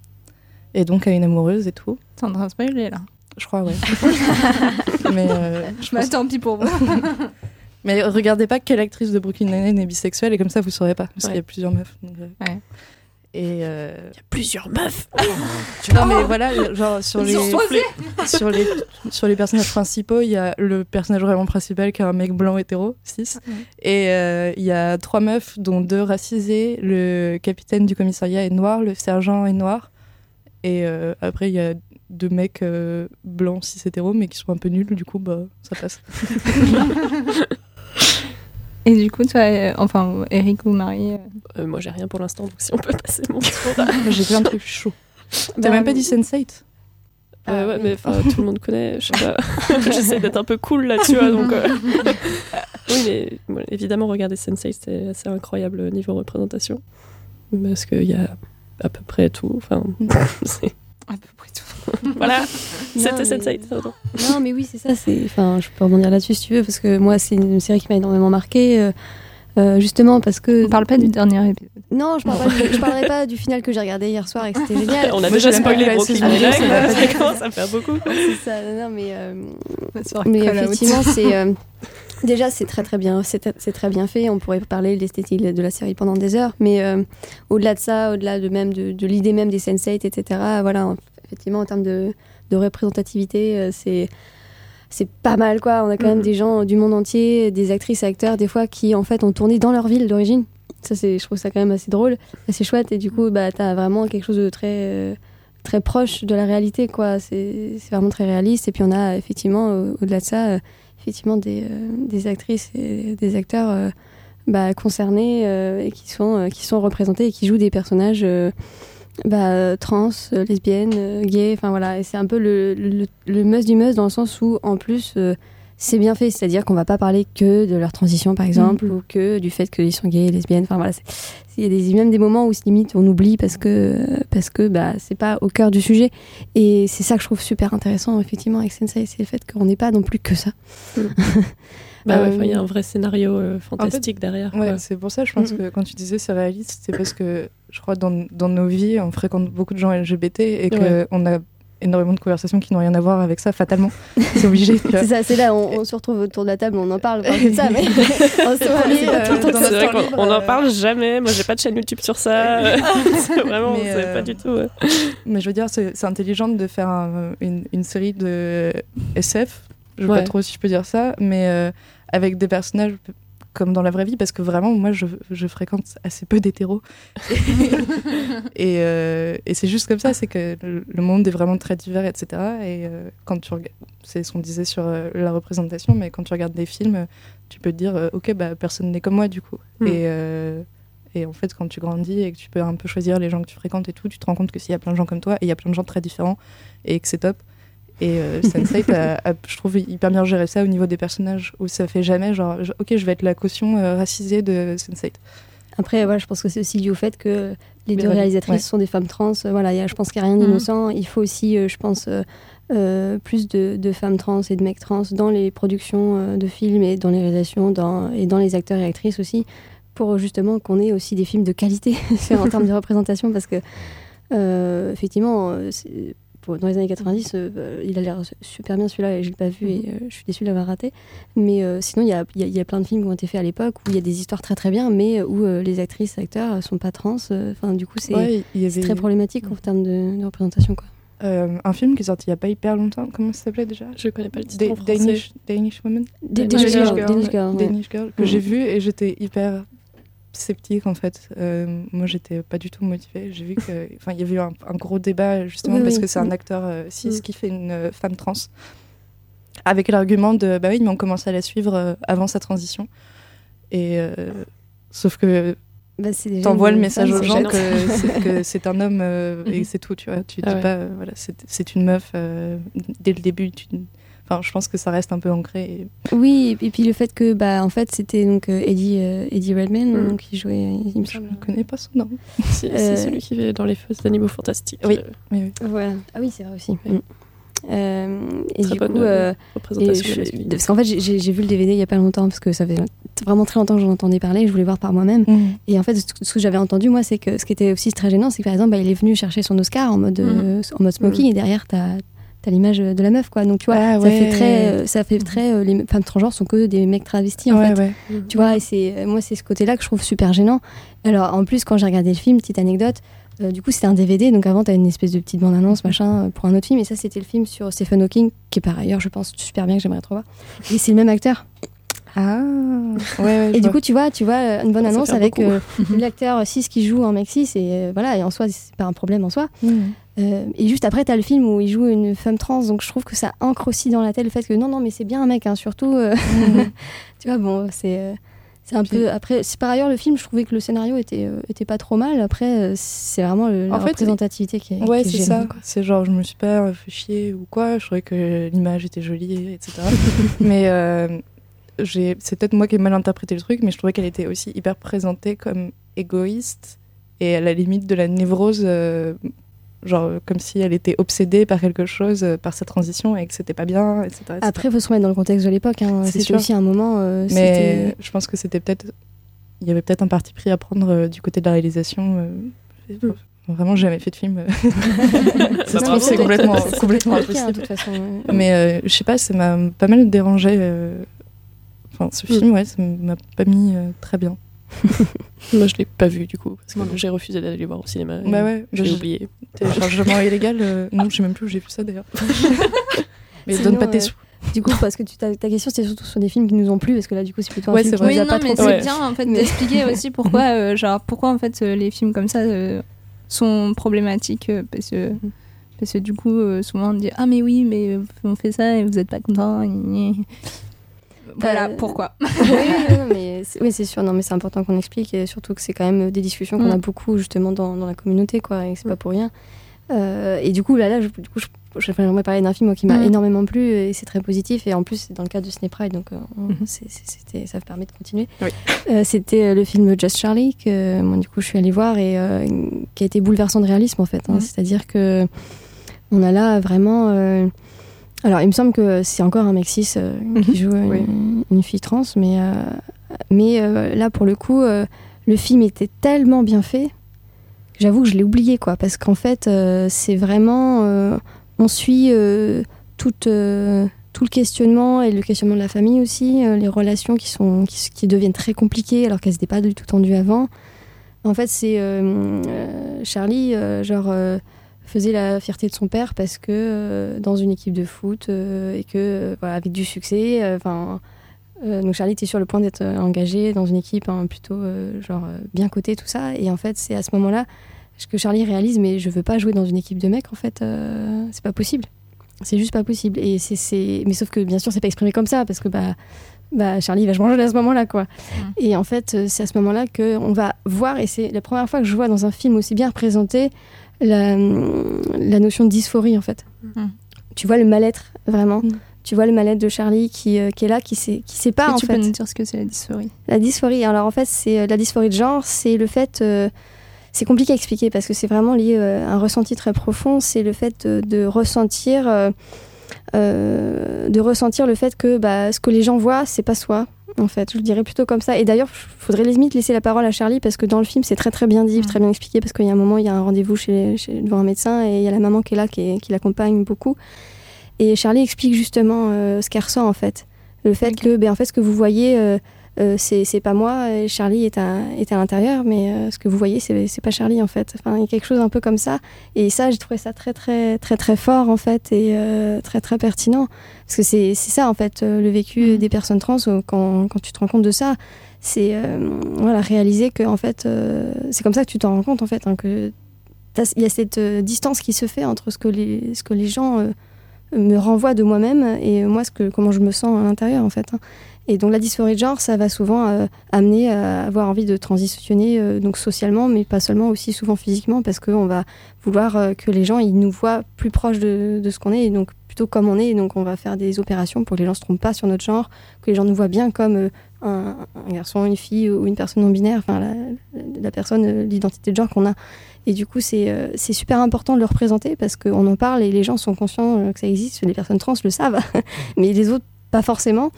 Speaker 12: Et donc a une amoureuse et tout.
Speaker 7: T'es en train de spoiler là.
Speaker 12: Je crois, ouais. Mais euh, je
Speaker 7: Bah,
Speaker 12: pense-
Speaker 7: tant pis pour vous.
Speaker 12: Mais regardez pas quelle actrice de Brooklyn Nine-Nine est bisexuelle et comme ça vous saurez pas. Parce qu'il y a plusieurs meufs. donc, euh,
Speaker 7: Ouais.
Speaker 12: Et euh,
Speaker 13: Il y a plusieurs meufs.
Speaker 12: non mais voilà, genre sur les, sur les sur les personnages principaux, il y a le personnage vraiment principal qui est un mec blanc hétéro, 6 et euh, il y a trois meufs dont deux racisées, le capitaine du commissariat est noir, le sergent est noir. Et euh, après il y a deux mecs euh, blancs cis hétéros mais qui sont un peu nuls. Du coup bah ça passe.
Speaker 7: Et du coup, toi, euh, enfin, Eric ou Marie. euh,
Speaker 13: Euh, moi, j'ai rien pour l'instant, donc si on peut passer mon tour.
Speaker 12: J'ai plein de trucs chauds. T'as
Speaker 13: Bah,
Speaker 12: même pas dit Sense8
Speaker 13: Euh, ouais, mais enfin, tout le monde connaît. Je sais pas. J'essaie d'être un peu cool là, tu vois. Donc, euh, oui, mais bon, évidemment, regarder Sensei, c'est assez incroyable niveau représentation. Parce qu'il y a à peu près tout. Enfin, c'est-
Speaker 7: À peu près tout.
Speaker 13: voilà, c'était
Speaker 14: mais-
Speaker 13: Sensei.
Speaker 14: Non, mais oui, c'est ça. C'est, enfin, je peux rebondir là-dessus si tu veux, parce que moi, c'est une série qui m'a énormément marqué. Euh, justement parce que.
Speaker 7: On parle pas du dernier épisode.
Speaker 14: Non, je, parle pas du- je parlerai pas du final que j'ai regardé hier soir et que c'était génial.
Speaker 13: On a déjà spoilé
Speaker 14: la
Speaker 13: Brooklyn
Speaker 14: ça
Speaker 13: commence à faire beaucoup.
Speaker 14: C'est ça, non, mais, euh, mais effectivement, c'est euh, déjà c'est très très bien, c'est très bien fait. On pourrait parler de l'esthétique de la série pendant des heures, mais euh, au-delà de ça, au-delà de même de, de l'idée même des sense etc. Voilà, effectivement, en termes de, de représentativité, euh, c'est c'est pas mal quoi. On a quand même des gens du monde entier, des actrices, acteurs, des fois qui en fait ont tourné dans leur ville d'origine. Ça, c'est, je trouve ça quand même assez drôle, assez chouette. Et du coup, bah, t'as vraiment quelque chose de très, euh, très proche de la réalité, quoi. C'est, vraiment très réaliste. Et puis on a effectivement, au- au-delà de ça, euh, effectivement des, euh, des actrices et des acteurs bah, concernés et qui sont, qui sont représentés et qui jouent des personnages. Euh, bah, trans, euh, lesbiennes, euh, gays, enfin voilà, et c'est un peu le, le, du must dans le sens où en plus euh, c'est bien fait, c'est-à-dire qu'on va pas parler que de leur transition par exemple ou que du fait qu'ils sont gays, lesbiennes, enfin voilà, c'est- il y a des, même des moments où limite on oublie parce que parce que bah c'est pas au cœur du sujet. Et c'est ça que je trouve super intéressant effectivement avec Sensei, c'est le fait qu'on n'est pas non plus que ça.
Speaker 13: Bah ouais,
Speaker 14: Euh,
Speaker 13: il y a un vrai scénario euh,
Speaker 12: En fait,
Speaker 13: fantastique derrière.
Speaker 12: Ouais, c'est pour ça, je pense
Speaker 13: Mm.
Speaker 12: que quand tu disais c'est réaliste, c'est parce que je crois dans, dans nos vies, on fréquente beaucoup de gens LGBT et
Speaker 14: Ouais.
Speaker 12: qu'on a énormément de conversations qui n'ont rien à voir avec ça, fatalement. c'est obligé.
Speaker 14: C'est ça, c'est là, on, on se retrouve autour de la table, on en parle, on ça, mais on se
Speaker 12: tout le temps
Speaker 14: euh,
Speaker 12: dans
Speaker 13: C'est vrai
Speaker 12: libre,
Speaker 13: n'en
Speaker 12: euh.
Speaker 13: parle jamais. Moi, j'ai pas de chaîne YouTube sur ça. vraiment,
Speaker 12: Mais, euh,
Speaker 13: pas du tout. ouais.
Speaker 12: Mais je veux dire, c'est intelligent de faire un- une, une série de SF, je sais
Speaker 13: Ouais.
Speaker 12: pas trop si je peux dire ça, mais euh, avec des personnages comme dans la vraie vie, parce que vraiment, moi, je, je fréquente assez peu d'hétéros. et euh, et c'est juste comme ça, c'est que le monde est vraiment très divers, etc. Et euh, quand tu regardes, c'est ce qu'on disait sur euh, la représentation, mais quand tu regardes des films, tu peux te dire, ok, bah, personne n'est comme moi, du coup.
Speaker 13: Mm.
Speaker 12: Et, et en fait, quand tu grandis et que tu peux un peu choisir les gens que tu fréquentes et tout, tu te rends compte que s'il y a plein de gens comme toi, et il y a plein de gens très différents, et que c'est top. Et euh, Sense8 a, a, je trouve, hyper bien géré ça au niveau des personnages, où ça fait jamais genre, ok, je vais être la caution euh, racisée de Sense8.
Speaker 14: Après, voilà, je pense que c'est aussi dû au fait que les
Speaker 12: Mais
Speaker 14: deux réalisatrices
Speaker 12: ouais.
Speaker 14: sont des femmes trans. Euh, Voilà, il y a- je pense qu'il n'y a rien
Speaker 12: Mhm.
Speaker 14: d'innocent. Il faut aussi, euh, je pense, plus de, de femmes trans et de mecs trans dans les productions de films et dans les réalisations dans, et dans les acteurs et actrices aussi, pour justement qu'on ait aussi des films de qualité en termes de représentation. Parce que, euh, effectivement, pour- dans les années 90, euh, il a l'air super bien celui-là et je l'ai pas vu et euh, je suis déçue de l'avoir raté. Mais euh, sinon, il y a, il y a- y a plein de films qui ont été faits à l'époque où il y a des histoires très très bien, mais où euh, les actrices, acteurs euh, sont pas trans. euh, Enfin, du coup, c'est
Speaker 12: Ouais, avait-
Speaker 14: très problématique en termes de, de représentation. Quoi.
Speaker 12: Euh, un film qui est sorti il y a pas hyper longtemps, comment ça s'appelait déjà?
Speaker 13: Je connais pas le titre
Speaker 12: Da-
Speaker 13: en français.
Speaker 12: Danish, Danish Woman?
Speaker 14: Da- Danish Girl, Danish Girl, ouais.
Speaker 12: Danish Girl, que
Speaker 14: Mhm.
Speaker 12: j'ai vu et j'étais hyper sceptique en fait. Euh, moi j'étais pas du tout motivée. J'ai vu que, enfin, il y avait eu un, un gros débat justement
Speaker 14: Oui,
Speaker 12: parce
Speaker 14: oui.
Speaker 12: que c'est un
Speaker 14: Mhm.
Speaker 12: acteur euh, cis
Speaker 14: Mhm.
Speaker 12: qui fait une euh, femme trans, avec l'argument de bah oui, mais on commence à la suivre euh, avant sa transition. Et sauf que
Speaker 14: Bah,
Speaker 12: t'envoies le message aux gens que c'est- un homme euh, et
Speaker 14: Mhm.
Speaker 12: c'est tout, tu vois. Tu
Speaker 13: Ah
Speaker 12: dis
Speaker 13: ouais.
Speaker 12: pas, euh, voilà, c'est c'est une meuf euh, dès le début. Tu... Enfin, je pense que ça reste un peu ancré. et-
Speaker 14: Oui, et puis le fait que, bah, en fait, c'était donc euh, Eddie, euh, Eddie Redmayne donc, qui jouait, il me semble.
Speaker 12: Je connais pas son nom.
Speaker 13: C'est
Speaker 14: Euh,
Speaker 13: celui qui est dans les feux d'animaux fantastiques.
Speaker 12: Oui.
Speaker 13: Euh,
Speaker 12: Oui, oui.
Speaker 14: Voilà. Ah oui, c'est vrai aussi. Mm. Euh, et
Speaker 13: Très
Speaker 14: du
Speaker 13: bonne,
Speaker 14: coup,
Speaker 13: euh,
Speaker 14: et je- parce qu'en fait, j'ai- vu le DVD il y a pas longtemps parce que ça fait vraiment très longtemps que j'en entendais parler. Je voulais voir par moi-même.
Speaker 12: Mhm.
Speaker 14: Et en fait, ce que j'avais entendu, moi, c'est que ce qui était aussi très gênant, c'est que par exemple, bah, il est venu chercher son Oscar en mode, euh, en mode smoking et derrière, t'as as, l'image de la meuf, quoi. Donc, tu vois,
Speaker 12: Ah,
Speaker 14: ça
Speaker 12: ouais.
Speaker 14: fait très. euh, ça fait très euh, les femmes transgenres sont que des mecs travestis, en
Speaker 12: Ouais,
Speaker 14: fait.
Speaker 12: ouais.
Speaker 14: Tu vois, et c'est euh, moi, c'est ce côté-là que je trouve super gênant. Alors, en plus, quand j'ai regardé le film, petite anecdote, euh, du coup, c'était un DVD, donc avant, t'as une espèce de petite bande-annonce, machin, euh, pour un autre film, et ça, c'était le film sur Stephen Hawking, qui est par ailleurs, je pense, super bien, que j'aimerais trop voir. Et c'est le même acteur.
Speaker 12: Ah, ouais, ouais.
Speaker 14: Et du
Speaker 12: vois.
Speaker 14: coup, tu vois, tu vois euh, une bonne
Speaker 13: Ça
Speaker 14: annonce avec euh, l'acteur 6 qui joue en mec 6 et euh, voilà, et en soi, c'est pas un problème en soi.
Speaker 12: Mhm.
Speaker 14: Euh, et juste après, t'as le film où il joue une femme trans, donc je trouve que ça ancre aussi dans la tête le fait que non, non, mais c'est bien un mec, hein, surtout. euh, tu vois, bon, c'est. euh, c'est un
Speaker 12: Puis-
Speaker 14: peu. Après, par ailleurs, le film, je trouvais que le scénario était, euh, était pas trop mal. Après, c'est vraiment le- la
Speaker 12: fait,
Speaker 14: représentativité qui est.
Speaker 12: Ouais, c'est ça. C'est genre, je me suis pas fait chier ou quoi. Je trouvais que l'image était jolie, etc. mais euh, c'est peut-être moi qui ai mal interprété le truc, mais je trouvais qu'elle était aussi hyper présentée comme égoïste et à la limite de la névrose, euh, genre comme si elle était obsédée par quelque chose, euh, par sa transition et que c'était pas bien, etc.
Speaker 14: Après, il faut se remettre dans le contexte de l'époque. hein.
Speaker 12: C'est
Speaker 14: C'était
Speaker 12: sûr.
Speaker 14: aussi un moment. euh,
Speaker 12: Mais je pense que c'était peut-être il y avait peut-être un parti pris à prendre euh, du côté de la réalisation. euh, j'ai Vraiment jamais fait de film.
Speaker 14: Ça,
Speaker 12: Ça,
Speaker 14: bravo.
Speaker 12: c'est complètement, complètement
Speaker 14: hein, de toute façon, ouais.
Speaker 12: Mais euh, je sais pas, ça m'a pas mal dérangé. euh, Enfin, ce film, ouais, ça m'a pas mis euh, très bien.
Speaker 13: Moi, je l'ai pas vu du coup, parce que j'ai refusé d'aller le voir au cinéma.
Speaker 12: Bah ouais,
Speaker 13: j'ai
Speaker 12: je-
Speaker 13: oublié.
Speaker 12: Téléchargement illégal, euh, non, je sais même plus où j'ai vu ça d'ailleurs. Mais
Speaker 14: Sinon,
Speaker 12: donne pas tes sous.
Speaker 14: Du coup, parce que tu, ta, ta question c'était surtout sur des films qui nous ont plu, parce que là, du coup, c'est plutôt un
Speaker 12: Ouais,
Speaker 14: film
Speaker 12: c'est
Speaker 14: qui
Speaker 12: vrai.
Speaker 14: nous a
Speaker 7: Oui,
Speaker 14: pas
Speaker 7: non, mais
Speaker 14: trop
Speaker 7: c'est bien en fait d'expliquer aussi pourquoi, euh, genre, pourquoi en fait euh, les films comme ça euh, sont problématiques euh, parce que parce que du coup euh, souvent on dit ah mais oui mais on fait ça et vous êtes pas content. Voilà
Speaker 14: Euh,
Speaker 7: pourquoi.
Speaker 14: oui, mais c'est- oui, c'est sûr. Non, mais c'est important qu'on explique et surtout que c'est quand même des discussions qu'on
Speaker 7: Mm.
Speaker 14: a beaucoup justement dans, dans la communauté, quoi, et que c'est pas pour rien. Euh, et du coup, là, là, je, du coup, je, j'aimerais parler d'un film qui m'a
Speaker 7: Mm.
Speaker 14: énormément plu et c'est très positif. Et en plus, c'est dans le cadre de Ciné Pride, donc euh, on- c'est- c'est- c'était, ça permet de continuer.
Speaker 12: Oui.
Speaker 14: Euh, c'était le film Just Charlie que moi, du coup, je suis allée voir et euh, qui a été bouleversant de réalisme en fait. hein.
Speaker 7: Mm.
Speaker 14: C'est-à-dire que on a là vraiment. euh, alors, il me semble que c'est encore un mec cis euh, qui joue euh,
Speaker 12: Oui.
Speaker 14: une, une fille trans, mais, euh, mais euh, là, pour le coup, le film était tellement bien fait. J'avoue que je l'ai oublié, quoi, parce qu'en fait, c'est vraiment. on suit euh, tout le questionnement et le questionnement de la famille aussi, les relations qui, sont, qui, qui deviennent très compliquées alors qu'elles n'étaient pas du tout tendues avant. En fait, c'est Charlie, genre, faisait la fierté de son père parce que euh, dans une équipe de foot euh, et que, euh, voilà, avec du succès, enfin. donc Charlie était sur le point d'être engagé dans une équipe hein, plutôt genre bien cotée tout ça. Et en fait c'est à ce moment-là que Charlie réalise mais je veux pas jouer dans une équipe de mecs en fait c'est pas possible. C'est juste pas possible. Et c'est mais sauf que bien sûr c'est pas exprimé comme ça parce que bah bah Charlie va se manger à ce moment-là quoi. Et en fait c'est à ce moment-là que on va voir et c'est la première fois que je vois dans un film aussi bien représenté la, la notion de dysphorie en fait
Speaker 7: Mm.
Speaker 14: tu vois le mal-être vraiment tu vois le mal-être de Charlie qui, euh, qui est là qui sait qui sait pas
Speaker 7: Et
Speaker 14: en
Speaker 7: tu
Speaker 14: fait
Speaker 7: peux nous dire ce que c'est la dysphorie?
Speaker 14: La dysphorie, alors en fait, c'est euh, la dysphorie de genre, c'est le fait. euh, c'est compliqué à expliquer parce que c'est vraiment lié euh, à un ressenti très profond. C'est le fait de, de ressentir, euh, euh, de ressentir le fait que bah, ce que les gens voient, c'est pas soi. En fait, je le dirais plutôt comme ça. Et d'ailleurs, il faudrait limite laisser la parole à Charlie parce que dans le film, c'est très très bien dit, très bien expliqué parce qu'il y a un moment, il y a un rendez-vous chez, chez- devant un médecin et il y a la maman qui est là, qui, qui l'accompagne beaucoup. Et Charlie explique justement euh, ce qu'elle ressent en fait. Le fait que, ben, en fait, ce que vous voyez, euh, c'est c'est pas moi, et Charlie est à, est à l'intérieur, mais euh, ce que vous voyez, c'est pas Charlie en fait. Enfin, il y a quelque chose un peu comme ça. Et ça, j'ai trouvé ça très, très, très, très fort en fait, et euh, très, très pertinent. Parce que c'est ça en fait, euh, le vécu des personnes trans, euh, quand, quand tu te rends compte de ça, c'est euh, voilà, réaliser que en fait, euh, c'est comme ça que tu t'en rends compte en fait, hein, que il y a cette euh, distance qui se fait entre ce que les, ce que les gens euh, me renvoient de moi-même et moi ce que, comment je me sens à l'intérieur en fait. hein. Et donc la dysphorie de genre, ça va souvent euh, amener à avoir envie de transitionner euh, donc socialement, mais pas seulement, aussi souvent physiquement, parce qu'on va vouloir euh, que les gens ils nous voient plus proches de, ce qu'on est, et donc plutôt comme on est. Et donc on va faire des opérations pour que les gens se trompent pas sur notre genre, que les gens nous voient bien comme un, garçon, une fille ou une personne non binaire, enfin la, personne, l'identité de genre qu'on a. Et du coup, c'est euh, super important de le représenter parce qu'on en parle et les gens sont conscients que ça existe. Les personnes trans le savent, mais les autres, pas forcément.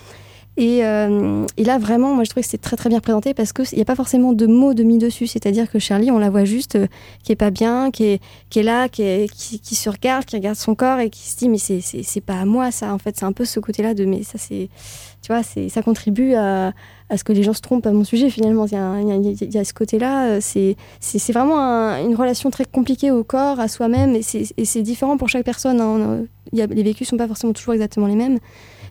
Speaker 14: Et, euh, et là, vraiment, moi, je trouvais que c'est très très bien présenté parce qu'il n'y a pas forcément de mots de mis dessus. C'est-à-dire que Charlie, on la voit juste euh, qui est pas bien, qui est, là, qui, se regarde, qui regarde son corps et qui se dit, mais c'est- c'est pas à moi ça. En fait, c'est un peu ce côté-là de, mais ça, c'est. Tu vois, ça contribue à, à ce que les gens se trompent à mon sujet finalement. Il y a, y y a ce côté-là. euh, C'est vraiment un- une relation très compliquée au corps, à soi-même. Et c'est différent pour chaque personne. hein. Les vécus sont pas forcément toujours exactement les mêmes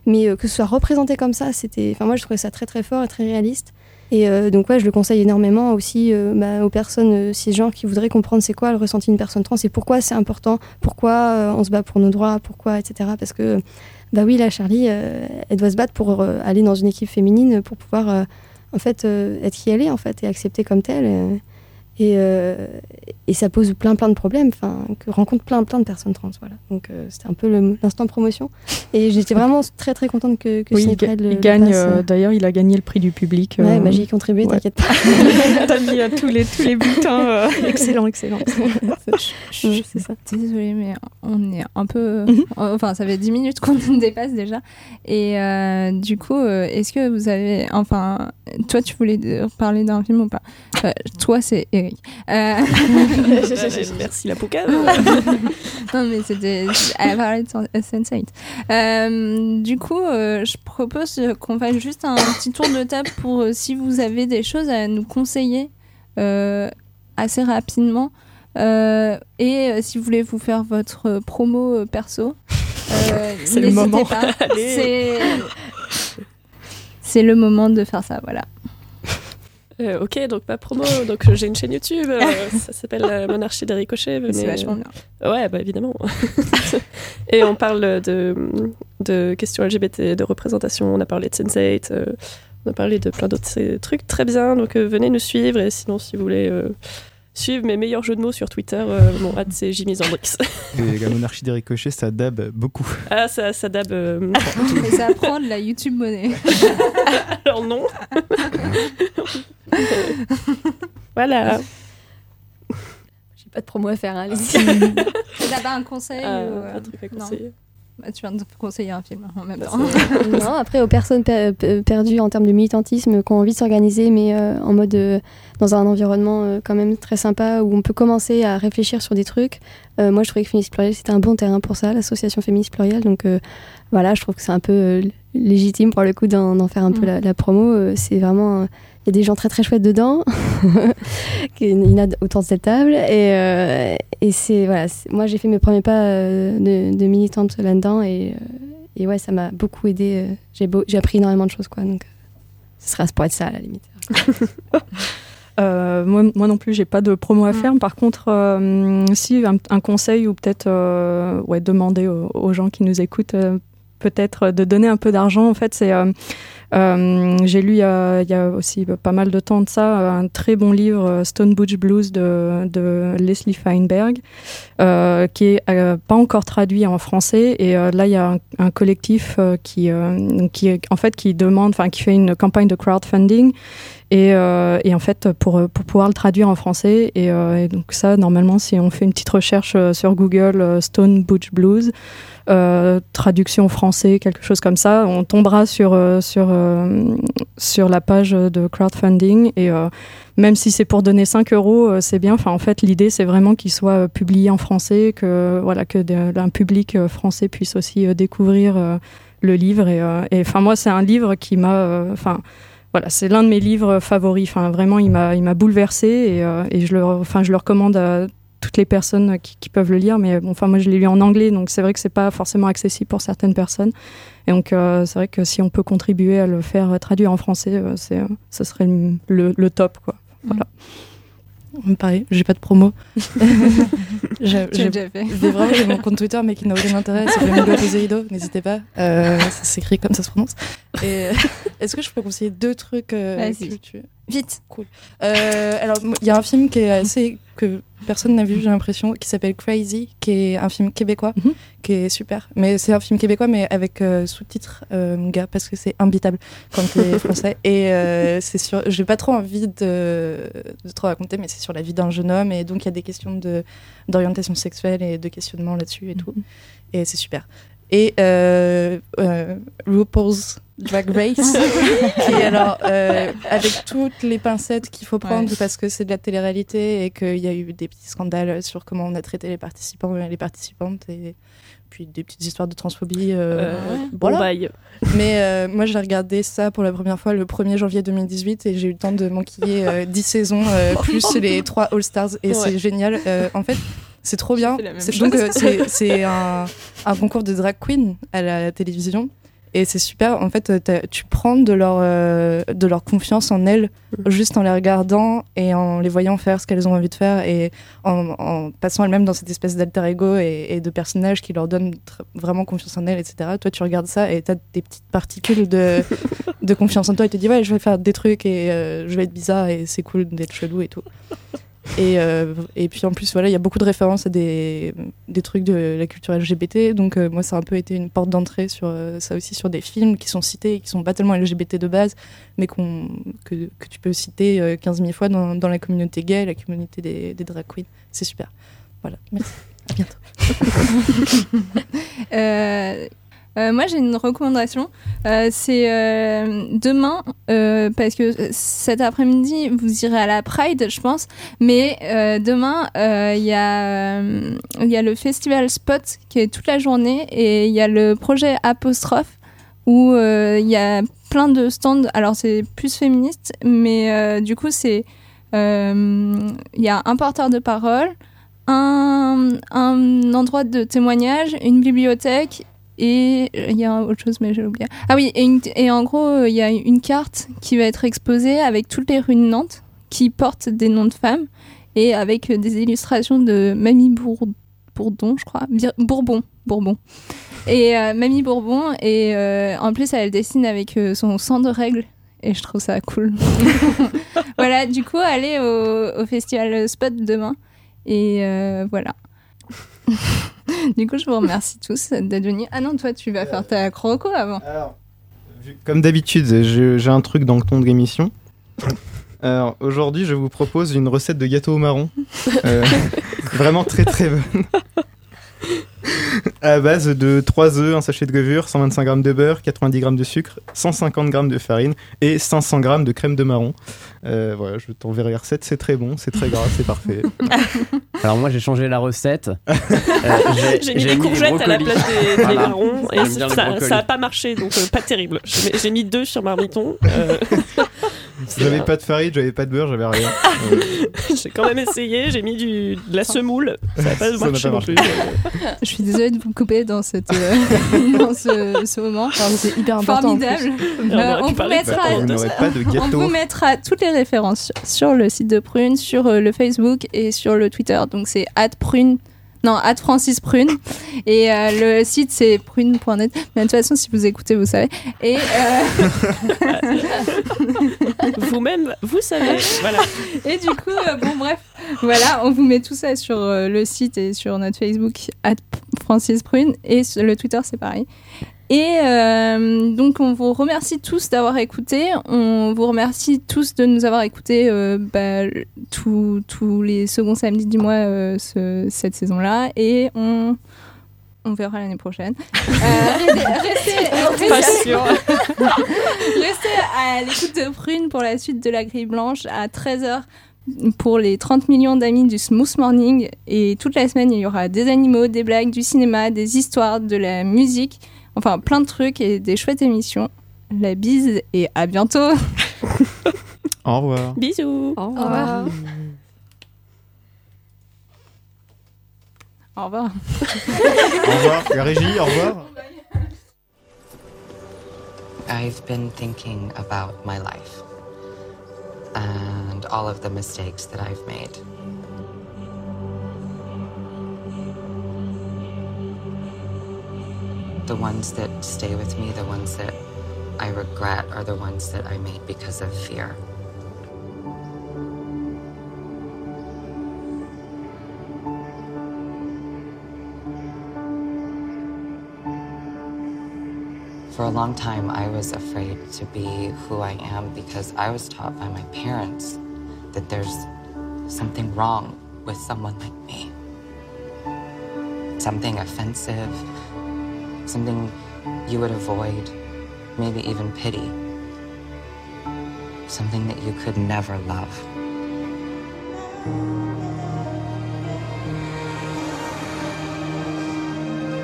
Speaker 14: mais euh, que ce soit représenté comme ça, c'était. Enfin, moi, je trouvais ça très très fort et très réaliste. Et euh, donc, ouais, je le conseille énormément aussi euh, bah, aux personnes euh, cisgenres qui voudraient comprendre c'est quoi le ressenti d'une personne trans et pourquoi c'est important, pourquoi on se bat pour nos droits, pourquoi, etc. Parce que, bah oui, là, Charlie, elle doit se battre pour aller dans une équipe féminine pour pouvoir, en fait, être qui elle est, en fait, et accepter comme telle. Et, euh, et ça pose plein plein de problèmes, enfin, que rencontrent plein plein de personnes trans. Voilà. Donc euh, c'était un peu l'instant promotion. Et j'étais vraiment très très contente que, que
Speaker 15: Oui, il,
Speaker 14: Cinéprède
Speaker 15: ga-
Speaker 14: le-
Speaker 15: il
Speaker 14: le
Speaker 15: gagne. euh, D'ailleurs, il a gagné le prix du public.
Speaker 14: Ouais,
Speaker 15: euh,
Speaker 14: bah, j'y ai contribué,
Speaker 15: ouais.
Speaker 14: t'inquiète pas.
Speaker 15: T'as mis euh, tous les tous les bulletins. euh, excellent, excellent.
Speaker 14: C'est ça.
Speaker 7: Désolée, mais on est un peu.
Speaker 15: Mhm.
Speaker 7: Enfin, ça fait 10 minutes qu'on dépasse déjà. Et euh, du coup, euh, est-ce que vous avez. Enfin, toi, tu voulais euh, parler d'un film ou pas? Euh, Toi, c'est Euh,
Speaker 13: Merci la poucave.
Speaker 7: non, mais c'était. Elle parlait de Sen- Sense8. Euh, du coup, euh, je propose qu'on fasse juste un petit tour de table pour euh, si vous avez des choses à nous conseiller euh, assez rapidement. Euh, et euh, si vous voulez vous faire votre euh, promo euh, perso, euh,
Speaker 15: C'est le
Speaker 7: n'hésitez
Speaker 15: moment.
Speaker 7: pas. C'est le moment de faire ça, voilà.
Speaker 13: Euh, ok, donc ma promo, donc euh, j'ai une chaîne YouTube, euh, ça s'appelle euh, Monarchie des ricochets.
Speaker 7: C'est vachement bien.
Speaker 13: Ouais, bah évidemment. Et on parle de, de questions LGBT, de représentation, on a parlé de Sense8, euh, on a parlé de plein d'autres trucs très bien, donc venez nous suivre et sinon si vous voulez suivre mes meilleurs jeux de mots sur Twitter, euh, mon hâte c'est Jimmy Zandrix.
Speaker 1: Et la monarchie des ricochets, ça dab beaucoup.
Speaker 13: ah, ça, ça dab. euh,
Speaker 7: Et ça prend de la YouTube monnaie.
Speaker 13: Alors non. voilà.
Speaker 14: J'ai pas de promo à faire, hein, allez
Speaker 7: T'as pas un conseil
Speaker 13: Ah,
Speaker 7: ou,
Speaker 13: de truc à
Speaker 7: non
Speaker 13: conseiller.
Speaker 7: Bah, Tu viens de conseiller un film en même
Speaker 13: Bah,
Speaker 7: temps.
Speaker 14: non, après aux personnes per- per- perdues en termes de militantisme qui ont envie de s'organiser, mais euh, en mode euh, dans un environnement euh, quand même très sympa où on peut commencer à réfléchir sur des trucs. Euh, moi, je trouvais que Féministe Pluriel c'était un bon terrain pour ça, l'association Féministe Pluriel. Donc euh, voilà, je trouve que c'est un peu euh, légitime pour le coup d'en faire un peu
Speaker 7: Mm.
Speaker 14: la, la promo. Euh, c'est vraiment euh, y a des gens très très chouettes dedans, qu'il y en a autour de cette table. Et, euh, et c'est voilà, moi j'ai fait mes premiers pas euh, de, de militante là-dedans et, euh, et ouais, ça m'a beaucoup aidé. J'ai beau- j'ai appris énormément de choses quoi. Donc ce serait pour être ça à la limite.
Speaker 15: Euh, moi, moi non plus, j'ai pas de promo à faire. Par contre, euh, si un, un conseil ou peut-être euh, ouais, demander aux, aux gens qui nous écoutent, peut-être de donner un peu d'argent. En fait, c'est j'ai lu il y, a, aussi pas mal de temps de ça un très bon livre euh, Stone Butch Blues de, Leslie Feinberg euh, qui est euh, pas encore traduit en français. Et euh, là il y a un, collectif euh, qui euh, en fait qui demande enfin qui fait une campagne de crowdfunding. Et, euh, et en fait pour pouvoir le traduire en français. Et, euh, donc ça normalement si on fait une petite recherche euh, sur Google euh, Stone Butch Blues euh, traduction français, quelque chose comme ça, on tombera sur, euh, sur, euh, sur la page de crowdfunding. Et euh, même si c'est pour donner 5 euros, euh, c'est bien. Enfin, en fait, l'idée, c'est vraiment qu'il soit euh, publié en français, que, voilà, que un public euh, français puisse aussi euh, découvrir euh, le livre. Et, euh, enfin, moi, c'est un livre qui m'a. euh, Enfin, voilà, c'est l'un de mes livres favoris. Enfin, vraiment, il m'a, bouleversé et, euh, et je, le, enfin, je le recommande à toutes les personnes qui, qui peuvent le lire. Mais bon, enfin, moi, je l'ai lu en anglais, donc c'est vrai que c'est pas forcément accessible pour certaines personnes. Et donc, euh, c'est vrai que si on peut contribuer à le faire traduire en français, euh, c'est, euh, ce serait le, le- le top, quoi. Voilà. Pareil, j'ai pas de promo. j'ai,
Speaker 12: vraiment j'ai mon compte Twitter, mais qui n'a aucun intérêt. C'est Flamingo Poseido, n'hésitez pas. Euh, ça s'écrit comme ça se prononce. Est-ce que je peux conseiller deux trucs euh,
Speaker 7: Vite.
Speaker 12: Cool. Euh, alors, il y a un film qui est assez que personne n'a vu, j'ai l'impression, qui s'appelle Crazy, qui est un film québécois, qui est super. Mais c'est un film québécois, mais avec euh, sous-titres, euh, gars, parce que c'est imbitable quand t'es français. Et euh, c'est sur. J'ai pas trop envie de, de trop raconter, mais c'est sur la vie d'un jeune homme, et donc il y a des questions de d'orientation sexuelle et de questionnement là-dessus et tout. Et c'est super. Et euh, euh, RuPaul's Drag Race, est alors euh, avec toutes les pincettes qu'il faut prendre
Speaker 7: Ouais.
Speaker 12: parce que c'est de la télé-réalité et qu'il y a eu des petits scandales sur comment on a traité les participants et les participantes et puis des petites histoires de transphobie. euh,
Speaker 13: Euh,
Speaker 12: voilà.
Speaker 13: bon bail.
Speaker 12: Mais moi, j'ai regardé ça pour la première fois le 1er janvier 2018 et j'ai eu le temps de m'enquiller euh, 10 saisons plus les 3 All-Stars et
Speaker 13: Ouais.
Speaker 12: c'est génial. En fait, c'est trop bien. C'est-. Donc, c'est c'est un, un concours de drag queen à la télévision. Et c'est super. En fait, euh, tu prends de leur, euh, de leur confiance en elles juste en les regardant et en les voyant faire ce qu'elles ont envie de faire et en, en passant elles-mêmes dans cette espèce d'alter ego et, et de personnages qui leur donnent vraiment confiance en elles, etc. Toi, tu regardes ça et t'as des petites particules de, de confiance en toi et tu te dis, ouais, je vais faire des trucs et euh, je vais être bizarre et c'est cool d'être chelou et tout. Et, euh, et puis en plus, voilà, il y a beaucoup de références à des, des trucs de la culture LGBT. Donc euh, moi, ça a un peu été une porte d'entrée sur euh, ça aussi, sur des films qui sont cités et qui sont pas tellement LGBT de base, mais qu'on, que, que tu peux citer euh, 15 000 fois dans, dans la communauté gay, la communauté des, des drag queens. C'est super. Voilà, merci. À bientôt.
Speaker 7: Euh, moi, j'ai une recommandation. Euh, c'est euh, demain, parce que cet après-midi, vous irez à la Pride, je pense. Mais demain, il y, a, le festival Spot qui est toute la journée et il y a le projet Apostrophe où il y a plein de stands. Alors, c'est plus féministe, mais du coup, c'est. Il y a un porteur de parole, un endroit de témoignage, une bibliothèque et euh, il y a autre chose mais j'ai oublié. Ah oui, et, en gros, euh, il y a une carte qui va être exposée avec toutes les rues de Nantes qui portent des noms de femmes et avec euh, des illustrations de Mamie Bour- Bourdon, je crois. Bourbon, Bourbon. Et Mamie Bourbon, et en plus, elle dessine avec son sang de règles. Et je trouve ça cool. voilà, du coup, allez au, au festival Spot demain. Et voilà. du coup, je vous remercie tous d'être venus. Ah non, toi, tu vas faire ta croco avant.
Speaker 1: Comme d'habitude, j'ai un truc dans le ton de l'émission. Alors aujourd'hui, je vous propose une recette de gâteau au marron. Euh, vraiment très très bonne. À base de 3 œufs, un sachet de levure, 125 g de beurre, 90 g de sucre, 150 g de farine et 500 g de crème de marron. Euh, voilà, je t'enverrai la recette, c'est très bon, c'est très gras, c'est parfait.
Speaker 18: Alors moi j'ai changé la recette. Euh,
Speaker 13: J'ai mis des courgettes à la place des, des
Speaker 18: Voilà.
Speaker 13: marrons et ça,
Speaker 18: brocolis.
Speaker 13: ça a pas marché donc euh, pas terrible. J'ai mis- J'ai mis deux sur marmiton.
Speaker 1: J'avais pas de farine, j'avais pas de beurre, j'avais rien.
Speaker 13: J'ai quand même essayé, j'ai mis du, de la semoule. Ça n'a pas
Speaker 1: Ça
Speaker 13: marché
Speaker 1: pas
Speaker 13: non
Speaker 1: marché.
Speaker 13: plus.
Speaker 7: Je suis désolée de vous couper dans, cette, euh, dans ce, ce moment.
Speaker 12: C'est hyper important,
Speaker 7: Formidable. Euh,
Speaker 13: On
Speaker 7: on, vous mettra, on vous mettra toutes les références sur le site de Prune, sur euh, le Facebook et sur le Twitter. Donc c'est prune. Non, Francis Prune. Et euh, le site, c'est prune.net. Mais de toute façon, si vous écoutez, vous savez. Et, euh,
Speaker 13: Vous-même, vous savez. Voilà.
Speaker 7: Et du coup, euh, bon, bref, voilà, on vous met tout ça sur le site et sur notre Facebook, Francis Prune, et le Twitter, c'est pareil. Et euh, donc, on vous remercie tous d'avoir écouté. On vous remercie tous de nous avoir écoutés euh, bah, tous les seconds samedis du mois euh, ce- cette saison-là. Et on, on verra l'année prochaine. Restez. Restez à l'écoute de Prune pour la suite de la grille blanche à 13h pour les 30 millions d'amis du Smooth Morning. Et toute la semaine, il y aura des animaux, des blagues, du cinéma, des histoires, de la musique. Enfin, plein de trucs et des chouettes émissions. La bise et à bientôt.
Speaker 1: Au revoir.
Speaker 13: Bisous.
Speaker 7: Au revoir. Au revoir.
Speaker 1: Au revoir, la régie, au revoir.
Speaker 19: I've been thinking about my life and all of the mistakes that I've made. The ones that stay with me, the ones that I regret, are the ones that I made because of fear. For a long time, I was afraid to be who I am because I was taught by my parents that there's something wrong with someone like me. Something offensive, something you would avoid, maybe even pity. Something that you could never love.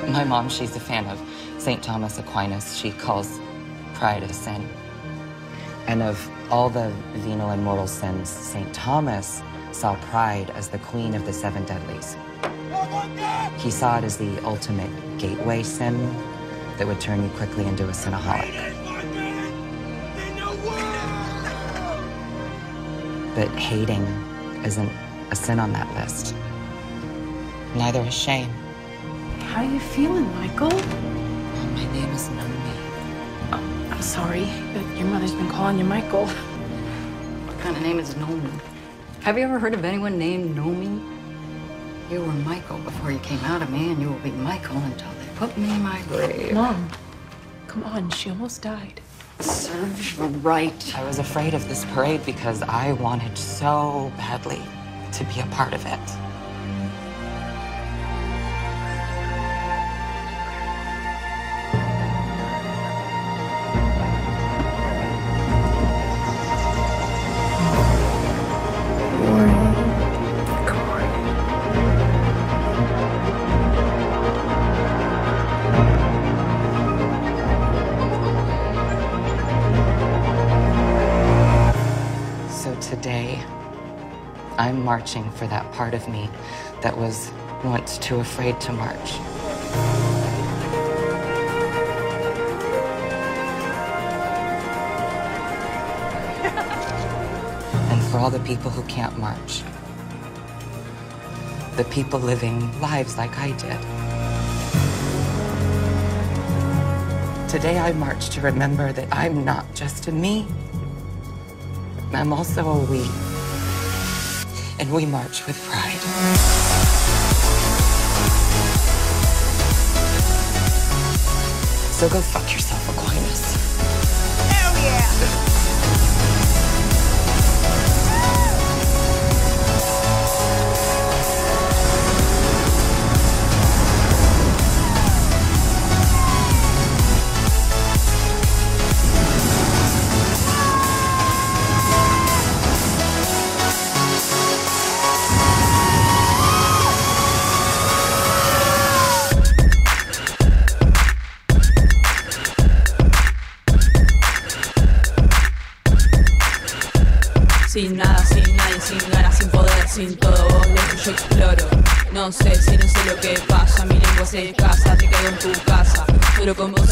Speaker 19: My mom, she's a fan of St. Thomas Aquinas. She calls pride a sin. And of all the venal and mortal sins, St. Thomas saw pride as the queen of the seven deadlies. He saw it as the ultimate gateway sin that would turn you quickly into a sinaholic. But hating isn't a sin on that list. Neither is shame.
Speaker 20: How are you feeling, Michael?
Speaker 19: My name is Naomi.
Speaker 20: Oh, I'm sorry, but your mother's been calling you Michael. What kind of name is Nolan? Have you ever heard of anyone named Nomi? You were Michael before you came out of me, and you will be Michael until they put me in my grave.
Speaker 21: Mom, come on, she almost died.
Speaker 20: Serves you right.
Speaker 19: I was afraid of this parade because I wanted so badly to be a part of it. I'm marching for that part of me that was once too afraid to march. and for all the people who can't march. The people living lives like I did. Today I march to remember that I'm not just a me, I'm also a we. And we march with pride. So go fuck yourself, Aquinas. Hell yeah!
Speaker 22: Pero como